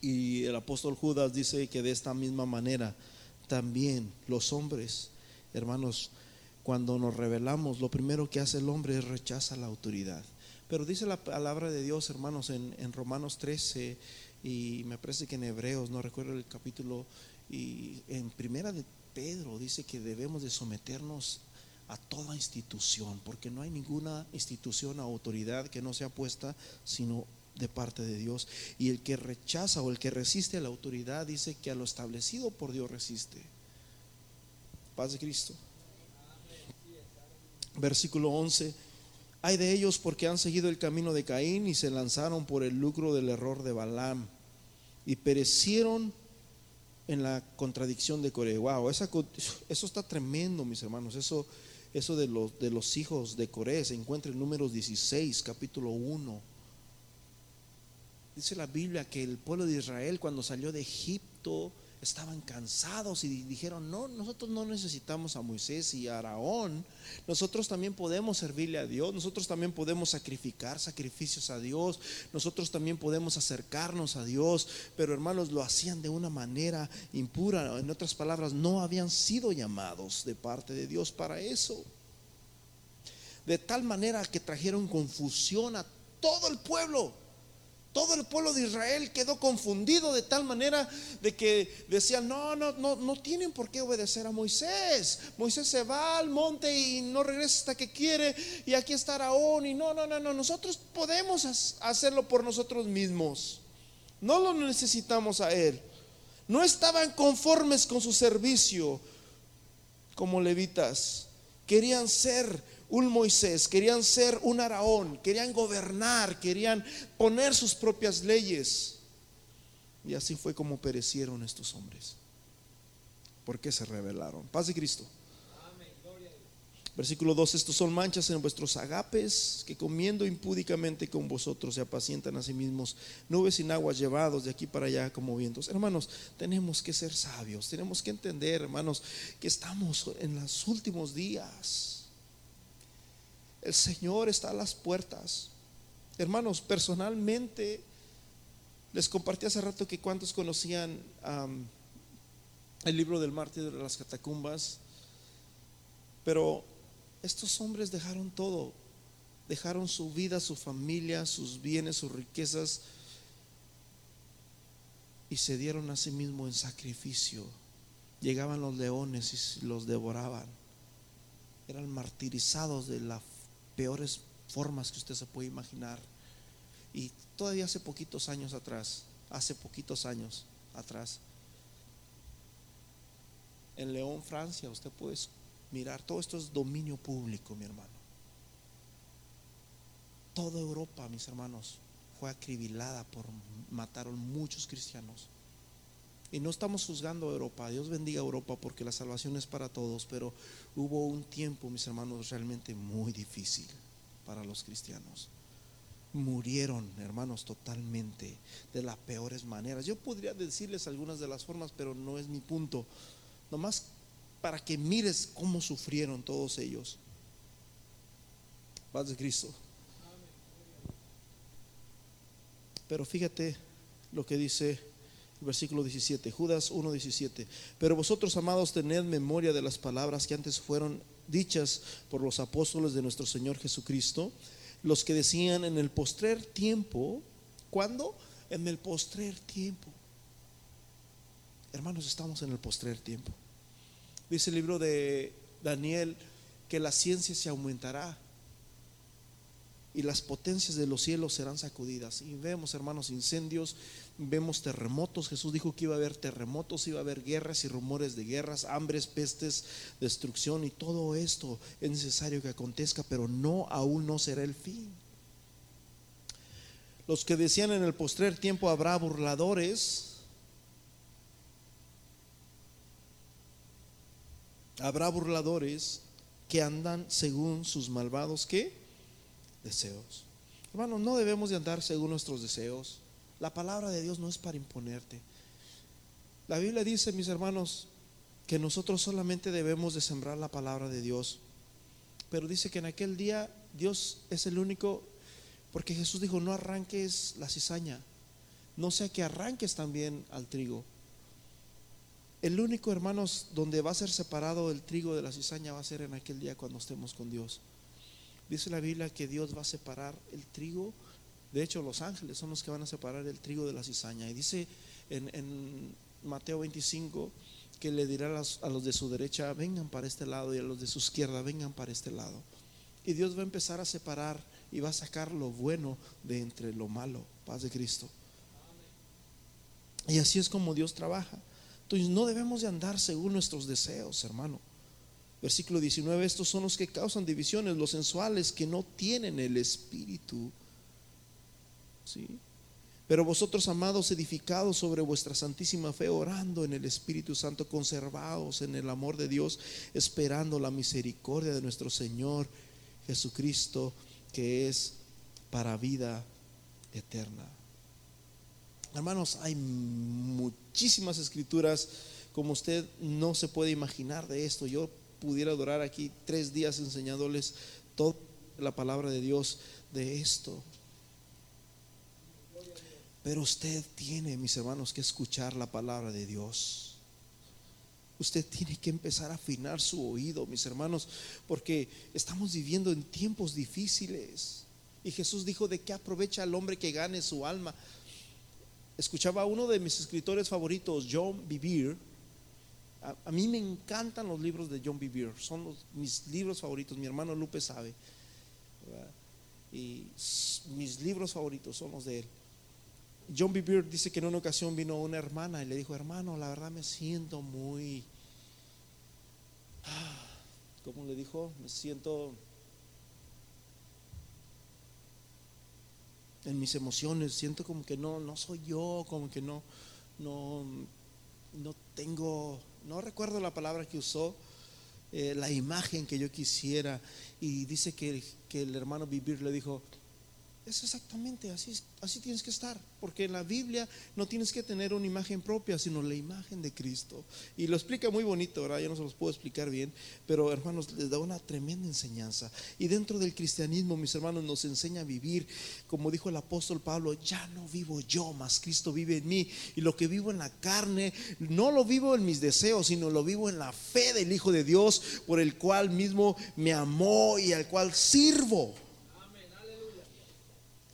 Y el apóstol Judas dice que de esta misma manera también los hombres, hermanos, cuando nos rebelamos, lo primero que hace el hombre es rechaza la autoridad. Pero dice la palabra de Dios, hermanos, en, en Romanos 13 y me parece que en Hebreos, no recuerdo el capítulo, y en primera de Pedro dice que debemos de someternos a toda institución, porque no hay ninguna institución o autoridad que no sea puesta sino de parte de Dios. Y el que rechaza o el que resiste a la autoridad dice que a lo establecido por Dios resiste. Paz de Cristo. Versículo 11. Hay de ellos porque han seguido el camino de Caín y se lanzaron por el lucro del error de Balaam y perecieron en la contradicción de Coré. Wow, eso está tremendo, mis hermanos. Eso, eso de, los, de los hijos de Coré se encuentra en números 16, capítulo 1. Dice la Biblia que el pueblo de Israel cuando salió de Egipto estaban cansados y dijeron, no, nosotros no necesitamos a Moisés y a Araón, nosotros también podemos servirle a Dios, nosotros también podemos sacrificar sacrificios a Dios, nosotros también podemos acercarnos a Dios, pero hermanos lo hacían de una manera impura, en otras palabras, no habían sido llamados de parte de Dios para eso. De tal manera que trajeron confusión a todo el pueblo. Todo el pueblo de Israel quedó confundido de tal manera de que decían, no, no, no, no tienen por qué obedecer a Moisés. Moisés se va al monte y no regresa hasta que quiere y aquí está Araón y no, no, no, no, nosotros podemos hacerlo por nosotros mismos. No lo necesitamos a él. No estaban conformes con su servicio como levitas. Querían ser un Moisés, querían ser un Araón, querían gobernar, querían poner sus propias leyes. Y así fue como perecieron estos hombres. Porque se rebelaron. Paz de Cristo. Versículo 2, estos son manchas en vuestros agapes, que comiendo impúdicamente con vosotros se apacientan a sí mismos, nubes sin aguas llevados de aquí para allá como vientos. Hermanos, tenemos que ser sabios, tenemos que entender, hermanos, que estamos en los últimos días. El Señor está a las puertas. Hermanos, personalmente les compartí hace rato que cuántos conocían el libro del mártir de las catacumbas, pero estos hombres dejaron todo, dejaron su vida, su familia, sus bienes, sus riquezas y se dieron a sí mismos en sacrificio. Llegaban los leones y los devoraban. Eran martirizados de la peores formas que usted se puede imaginar. Y todavía hace poquitos años atrás, hace poquitos años atrás, en León, Francia, usted puede mirar, todo esto es dominio público, mi hermano. Toda Europa, mis hermanos, fue acribilada por mataron muchos cristianos. Y no estamos juzgando a Europa, Dios bendiga a Europa porque la salvación es para todos, pero hubo un tiempo, mis hermanos, realmente muy difícil para los cristianos. Murieron, hermanos, totalmente de las peores maneras. Yo podría decirles algunas de las formas, pero no es mi punto. Nomás para que mires cómo sufrieron todos ellos. Paz de Cristo. Pero fíjate lo que dice versículo 17, Judas 1:17. Pero vosotros, amados, tened memoria de las palabras que antes fueron dichas por los apóstoles de nuestro Señor Jesucristo, los que decían en el postrer tiempo, ¿cuándo? En el postrer tiempo. Hermanos, estamos en el postrer tiempo. Dice el libro de Daniel que la ciencia se aumentará y las potencias de los cielos serán sacudidas. Y vemos, hermanos, incendios, vemos terremotos. Jesús dijo que iba a haber terremotos, iba a haber guerras y rumores de guerras, hambres, pestes, destrucción y todo esto es necesario que acontezca, pero no aún no será el fin. Los que decían en el postrer tiempo habrá burladores, habrá burladores que andan según sus malvados que deseos. Hermanos, no debemos de andar según nuestros deseos. La palabra de Dios no es para imponerte. La Biblia dice, mis hermanos, que nosotros solamente debemos de sembrar la palabra de Dios. Pero dice que en aquel día Dios es el único, porque Jesús dijo, no arranques la cizaña, no sea que arranques también al trigo. El único, hermanos, donde va a ser separado el trigo de la cizaña va a ser en aquel día cuando estemos con Dios. Dice la Biblia que Dios va a separar el trigo. De hecho, los ángeles son los que van a separar el trigo de la cizaña. Y dice en, Mateo 25 que le dirá a los, de su derecha, vengan para este lado, y a los de su izquierda, vengan para este lado. Y Dios va a empezar a separar y va a sacar lo bueno de entre lo malo. Paz de Cristo. Y así es como Dios trabaja. Entonces no debemos de andar según nuestros deseos, hermano. Versículo 19, estos son los que causan divisiones, los sensuales que no tienen el espíritu. ¿Sí? Pero vosotros, amados, edificados sobre vuestra santísima fe, orando en el Espíritu Santo, conservados en el amor de Dios, esperando la misericordia de nuestro Señor Jesucristo, que es para vida eterna. Hermanos, hay muchísimas escrituras como usted no se puede imaginar de esto. Yo pudiera durar aquí tres días enseñándoles toda la palabra de Dios de esto. Pero usted tiene, mis hermanos, que escuchar la palabra de Dios. Usted tiene que empezar a afinar su oído, mis hermanos, porque estamos viviendo en tiempos difíciles. Y Jesús dijo, ¿de qué aprovecha al hombre que gane su alma? Escuchaba a uno de mis escritores favoritos, John Bevere. A, mí me encantan los libros de John Bevere, son mis libros favoritos. Mi hermano Lupe sabe. Y mis libros favoritos son los de él. John B. Beard dice que en una ocasión vino una hermana y le dijo, hermano, la verdad me siento muy, ah, ¿cómo le dijo? Me siento en mis emociones, siento como que no, no soy yo, como que no, no, no tengo, no recuerdo la palabra que usó, eh, la imagen que yo quisiera. Y dice que, que el hermano Vivir le dijo, es exactamente así, así tienes que estar, porque en la Biblia no tienes que tener una imagen propia, sino la imagen de Cristo. Y lo explica muy bonito, ¿verdad? Yo no se los puedo explicar bien, pero hermanos, les da una tremenda enseñanza. Y dentro del cristianismo, mis hermanos, nos enseña a vivir, como dijo el apóstol Pablo, ya no vivo yo, más Cristo vive en mí. Y lo que vivo en la carne, no lo vivo en mis deseos, sino lo vivo en la fe del Hijo de Dios, por el cual mismo me amó y al cual sirvo.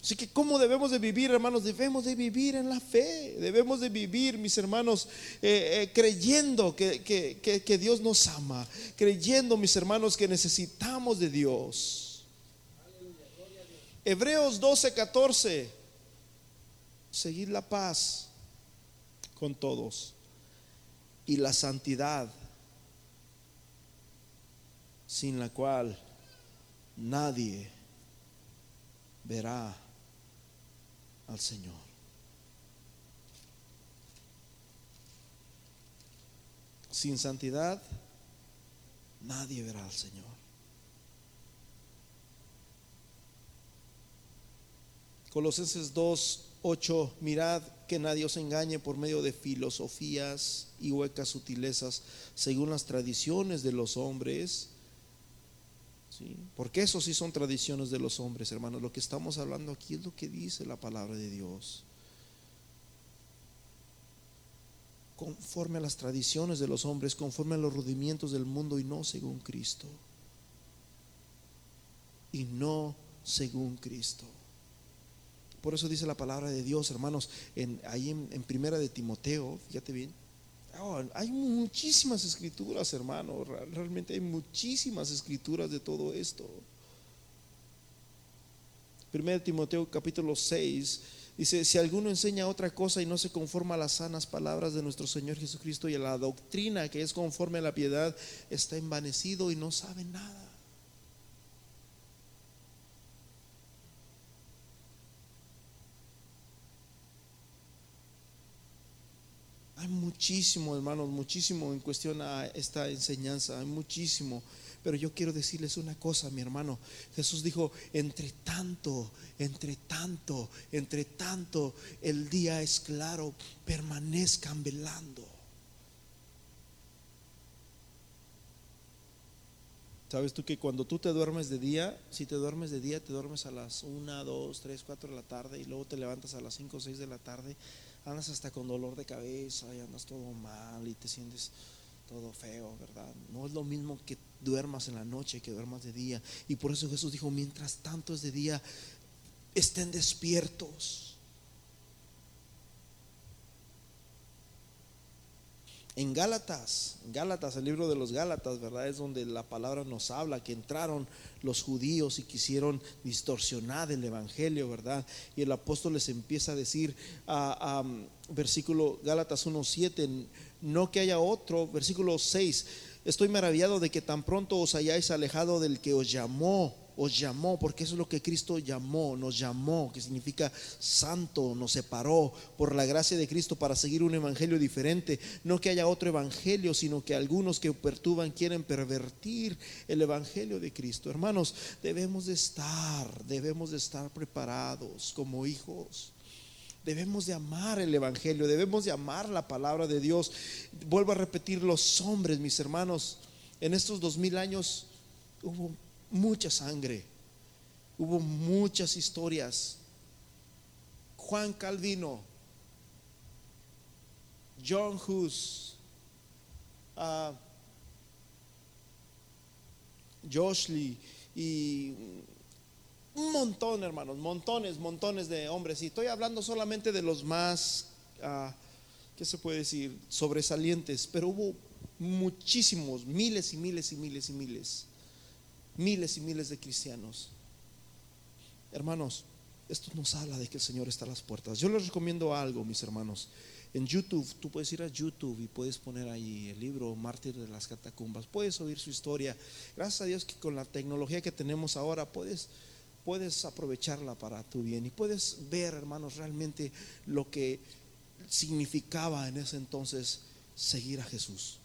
Así que ¿cómo debemos de vivir, hermanos? Debemos de vivir en la fe, debemos de vivir, mis hermanos, eh, eh, creyendo que, que Dios nos ama, creyendo, mis hermanos, que necesitamos de Dios. Hebreos 12, 14, seguir la paz con todos y la santidad, sin la cual nadie verá al Señor. Sin santidad, nadie verá al Señor. Colosenses 2, 8, mirad que nadie os engañe por medio de filosofías y huecas sutilezas, según las tradiciones de los hombres porque eso sí son tradiciones de los hombres, hermanos. Lo que estamos hablando aquí es lo que dice la palabra de Dios. Conforme a las tradiciones de los hombres, conforme a los rudimientos del mundo y no según Cristo. Y no según Cristo. Por eso dice la palabra de Dios, hermanos, en, ahí en, en Primera de Timoteo, fíjate bien, Oh, hay muchísimas escrituras, hermano. Realmente hay muchísimas escrituras de todo esto. 1 Timoteo capítulo 6 dice, si alguno enseña otra cosa y no se conforma a las sanas palabras de nuestro Señor Jesucristo y a la doctrina que es conforme a la piedad, está envanecido y no sabe nada. Hay muchísimo, hermanos, muchísimo en cuestión a esta enseñanza, hay muchísimo. Pero yo quiero decirles una cosa, mi hermano. Jesús dijo, entre tanto, entre tanto, entre tanto, el día es claro, permanezcan velando. ¿Sabes tú que cuando tú te duermes de día, si te duermes de día, te duermes a las 1, 2, 3, 4 de la tarde y luego te levantas a las 5 o 6 de la tarde, andas hasta con dolor de cabeza y andas todo mal y te sientes todo feo, ¿verdad? No es lo mismo que duermas en la noche que duermas de día. Y por eso Jesús dijo, mientras tanto es de día, estén despiertos. En Gálatas, Gálatas, el libro de los Gálatas, ¿verdad? Es donde la palabra nos habla que entraron los judíos y quisieron distorsionar el evangelio, ¿verdad? Y el apóstol les empieza a decir, a, versículo Gálatas 1.7, no que haya otro, versículo 6, estoy maravillado de que tan pronto os hayáis alejado del que os llamó os llamó, porque eso es lo que Cristo llamó, nos llamó, que significa santo, nos separó por la gracia de Cristo para seguir un evangelio diferente. No que haya otro evangelio, sino que algunos que perturban quieren pervertir el evangelio de Cristo. Hermanos, debemos de estar, debemos de estar preparados como hijos. Debemos de amar el Evangelio, debemos de amar la palabra de Dios. Vuelvo a repetir, los hombres, mis hermanos, en estos dos mil años hubo mucha sangre, hubo muchas historias. Juan Calvino, John Hus, uh, Josh Lee y un montón, hermanos, montones, montones de hombres. Y estoy hablando solamente de los más, uh, ¿qué se puede decir? Sobresalientes, pero hubo muchísimos, miles y miles y miles y miles miles y miles de cristianos. Hermanos, esto nos habla de que el Señor está a las puertas. Yo les recomiendo algo, mis hermanos. En YouTube, tú puedes ir a YouTube y puedes poner ahí el libro Mártir de las Catacumbas. Puedes oír su historia. Gracias a Dios que con la tecnología que tenemos ahora puedes, puedes aprovecharla para tu bien y puedes ver, hermanos, realmente lo que significaba en ese entonces seguir a Jesús.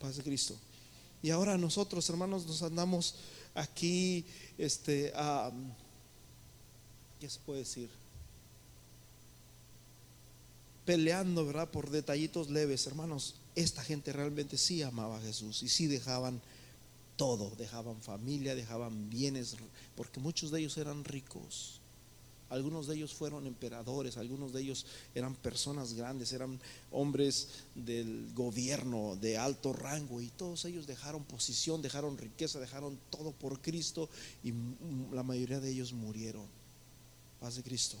Paz de Cristo. Y ahora nosotros, hermanos, nos andamos aquí, este, ¿qué se puede decir? Peleando, ¿verdad? Por detallitos leves, hermanos. Esta gente realmente sí amaba a Jesús y sí dejaban todo, dejaban familia, dejaban bienes, porque muchos de ellos eran ricos. Algunos de ellos fueron emperadores, algunos de ellos eran personas grandes, eran hombres del gobierno de alto rango y todos ellos dejaron posición, dejaron riqueza, dejaron todo por Cristo y la mayoría de ellos murieron. Paz de Cristo.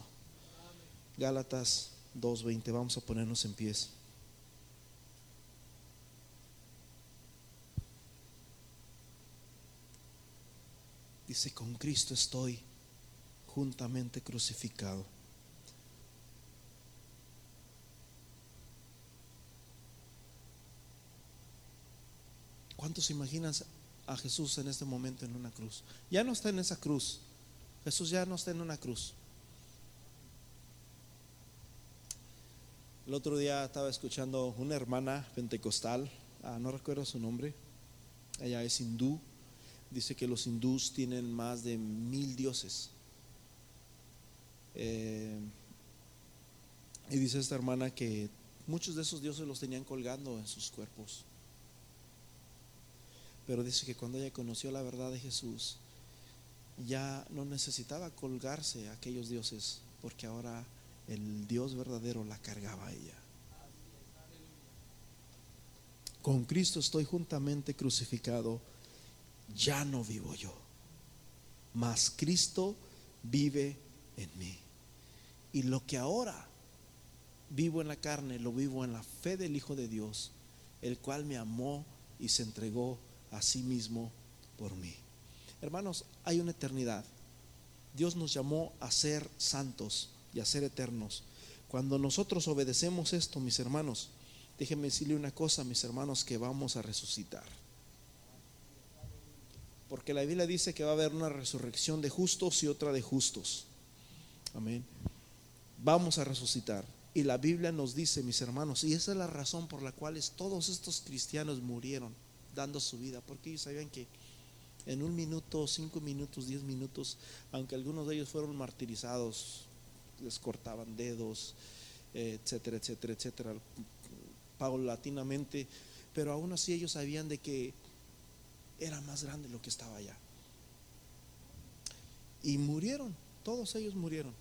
Gálatas 2.20, vamos a ponernos en pies. Dice, con Cristo estoy juntamente crucificado. ¿Cuántos imaginan a Jesús en este momento en una cruz? Ya no está en esa cruz. Jesús ya no está en una cruz. El otro día estaba escuchando una hermana pentecostal, ah, no recuerdo su nombre, ella es hindú, dice que los hindús tienen más de mil dioses. Eh, y dice esta hermana que muchos de esos dioses los tenían colgando en sus cuerpos. Pero dice que cuando ella conoció la verdad de Jesús, ya no necesitaba colgarse a aquellos dioses, porque ahora el Dios verdadero la cargaba a ella. Con Cristo estoy juntamente crucificado, ya no vivo yo, mas Cristo vive en mí. Y lo que ahora vivo en la carne, lo vivo en la fe del Hijo de Dios, el cual me amó y se entregó a sí mismo por mí. Hermanos, hay una eternidad. Dios nos llamó a ser santos y a ser eternos. Cuando nosotros obedecemos esto, mis hermanos, déjenme decirle una cosa, mis hermanos, que vamos a resucitar. Porque la Biblia dice que va a haber una resurrección de justos y otra de justos. Amén. Vamos a resucitar. Y la Biblia nos dice, mis hermanos, y esa es la razón por la cual todos estos cristianos murieron dando su vida, porque ellos sabían que en un minuto, cinco minutos, diez minutos, aunque algunos de ellos fueron martirizados, les cortaban dedos, etcétera, etcétera, etcétera, paulatinamente, pero aún así ellos sabían de que era más grande lo que estaba allá. Y murieron, todos ellos murieron.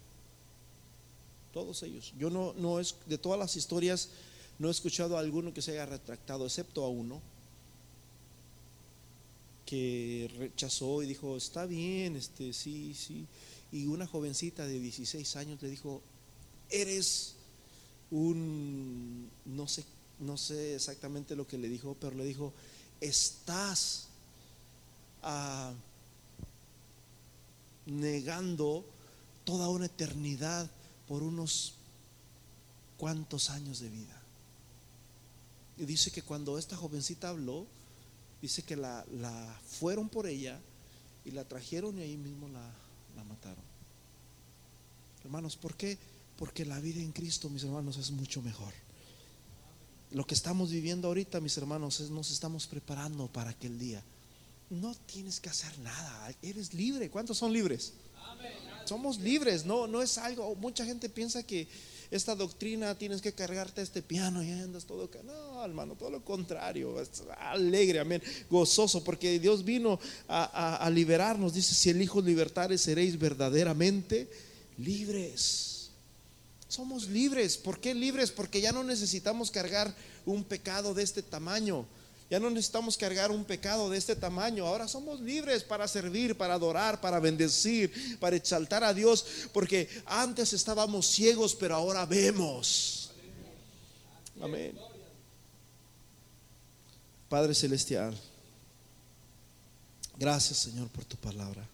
Todos ellos. Yo no, no es, de todas las historias, no he escuchado a alguno que se haya retractado, excepto a uno que rechazó y dijo, está bien, este, sí, sí. Y una jovencita de 16 años le dijo, eres un, no sé, no sé exactamente lo que le dijo, pero le dijo, estás ah, negando toda una eternidad por unos cuantos años de vida. Y dice que cuando esta jovencita habló, dice que la, fueron por ella y la trajeron y ahí mismo la, la mataron. Hermanos, ¿por qué? Porque la vida en Cristo, mis hermanos, es mucho mejor. Lo que estamos viviendo ahorita, mis hermanos, es nos estamos preparando para aquel día. No tienes que hacer nada, eres libre. ¿Cuántos son libres? Somos libres, no, no es algo. Mucha gente piensa que esta doctrina tienes que cargarte este piano y andas todo. No, hermano, todo lo contrario. Alegre, amén. Gozoso, porque Dios vino a, liberarnos. Dice: Si el Hijo libertares, seréis verdaderamente libres. Somos libres. ¿Por qué libres? Porque ya no necesitamos cargar un pecado de este tamaño. Ya no necesitamos cargar un pecado de este tamaño. Ahora somos libres para servir, para adorar, para bendecir, para exaltar a Dios. Porque antes estábamos ciegos, pero ahora vemos. Amén. Padre Celestial, gracias Señor por tu palabra.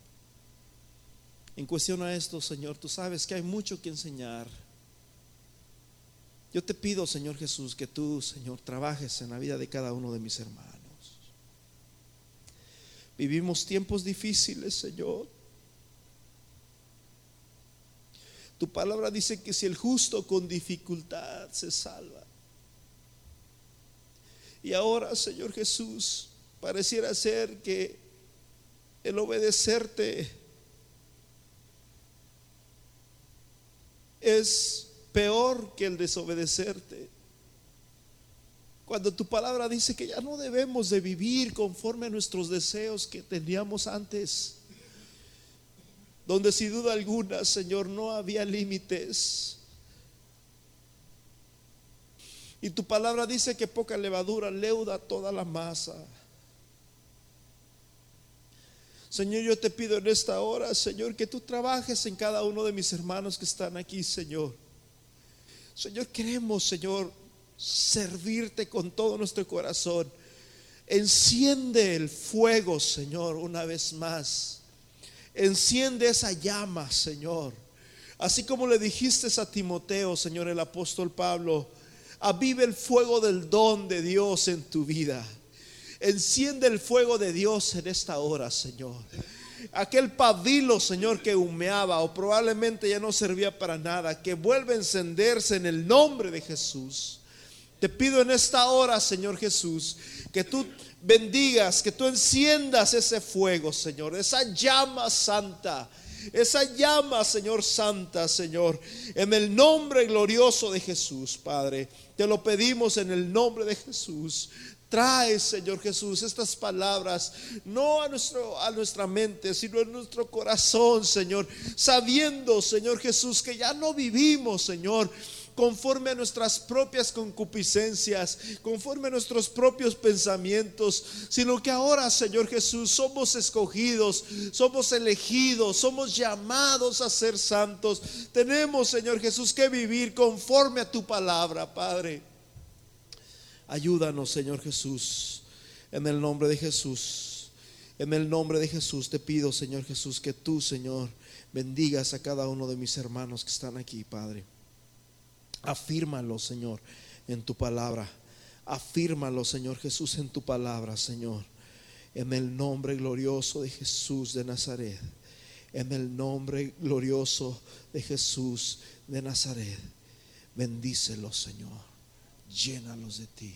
En cuestión a esto, Señor, tú sabes que hay mucho que enseñar. Yo te pido, Señor Jesús, que tú, Señor, trabajes en la vida de cada uno de mis hermanos. Vivimos tiempos difíciles, Señor. Tu palabra dice que si el justo con dificultad se salva. Y ahora, Señor Jesús, pareciera ser que el obedecerte es peor que el desobedecerte. Cuando tu palabra dice que ya no debemos de vivir conforme a nuestros deseos que teníamos antes, donde sin duda alguna, Señor, no había límites. Y tu palabra dice que poca levadura leuda toda la masa. Señor, yo te pido en esta hora, Señor, que tú trabajes en cada uno de mis hermanos que están aquí, Señor. Señor, queremos, Señor, servirte con todo nuestro corazón. Enciende el fuego, Señor, una vez más. Enciende esa llama, Señor. Así como le dijiste a Timoteo, Señor, el apóstol Pablo, avive el fuego del don de Dios en tu vida. Enciende el fuego de Dios en esta hora, Señor aquel pabilo, Señor, que humeaba o probablemente ya no servía para nada, que vuelve a encenderse en el nombre de Jesús. Te pido en esta hora, Señor Jesús, que tú bendigas, que tú enciendas ese fuego, Señor, esa llama santa. Esa llama, Señor Santa, Señor, en el nombre glorioso de Jesús, Padre. Te lo pedimos en el nombre de Jesús. Trae, Señor Jesús, estas palabras, no a, nuestro, a nuestra mente, sino en nuestro corazón, Señor, sabiendo, Señor Jesús, que ya no vivimos, Señor, conforme a nuestras propias concupiscencias, conforme a nuestros propios pensamientos, sino que ahora, Señor Jesús, somos escogidos, somos elegidos, somos llamados a ser santos. Tenemos, Señor Jesús, que vivir conforme a tu palabra, Padre. Ayúdanos, Señor Jesús, en el nombre de Jesús. En el nombre de Jesús te pido, Señor Jesús, que tú, Señor, bendigas a cada uno de mis hermanos que están aquí, Padre. Afírmalo, Señor, en tu palabra. Afírmalo, Señor Jesús, en tu palabra, Señor. En el nombre glorioso de Jesús de Nazaret. En el nombre glorioso de Jesús de Nazaret. Bendícelo, Señor llénalos de ti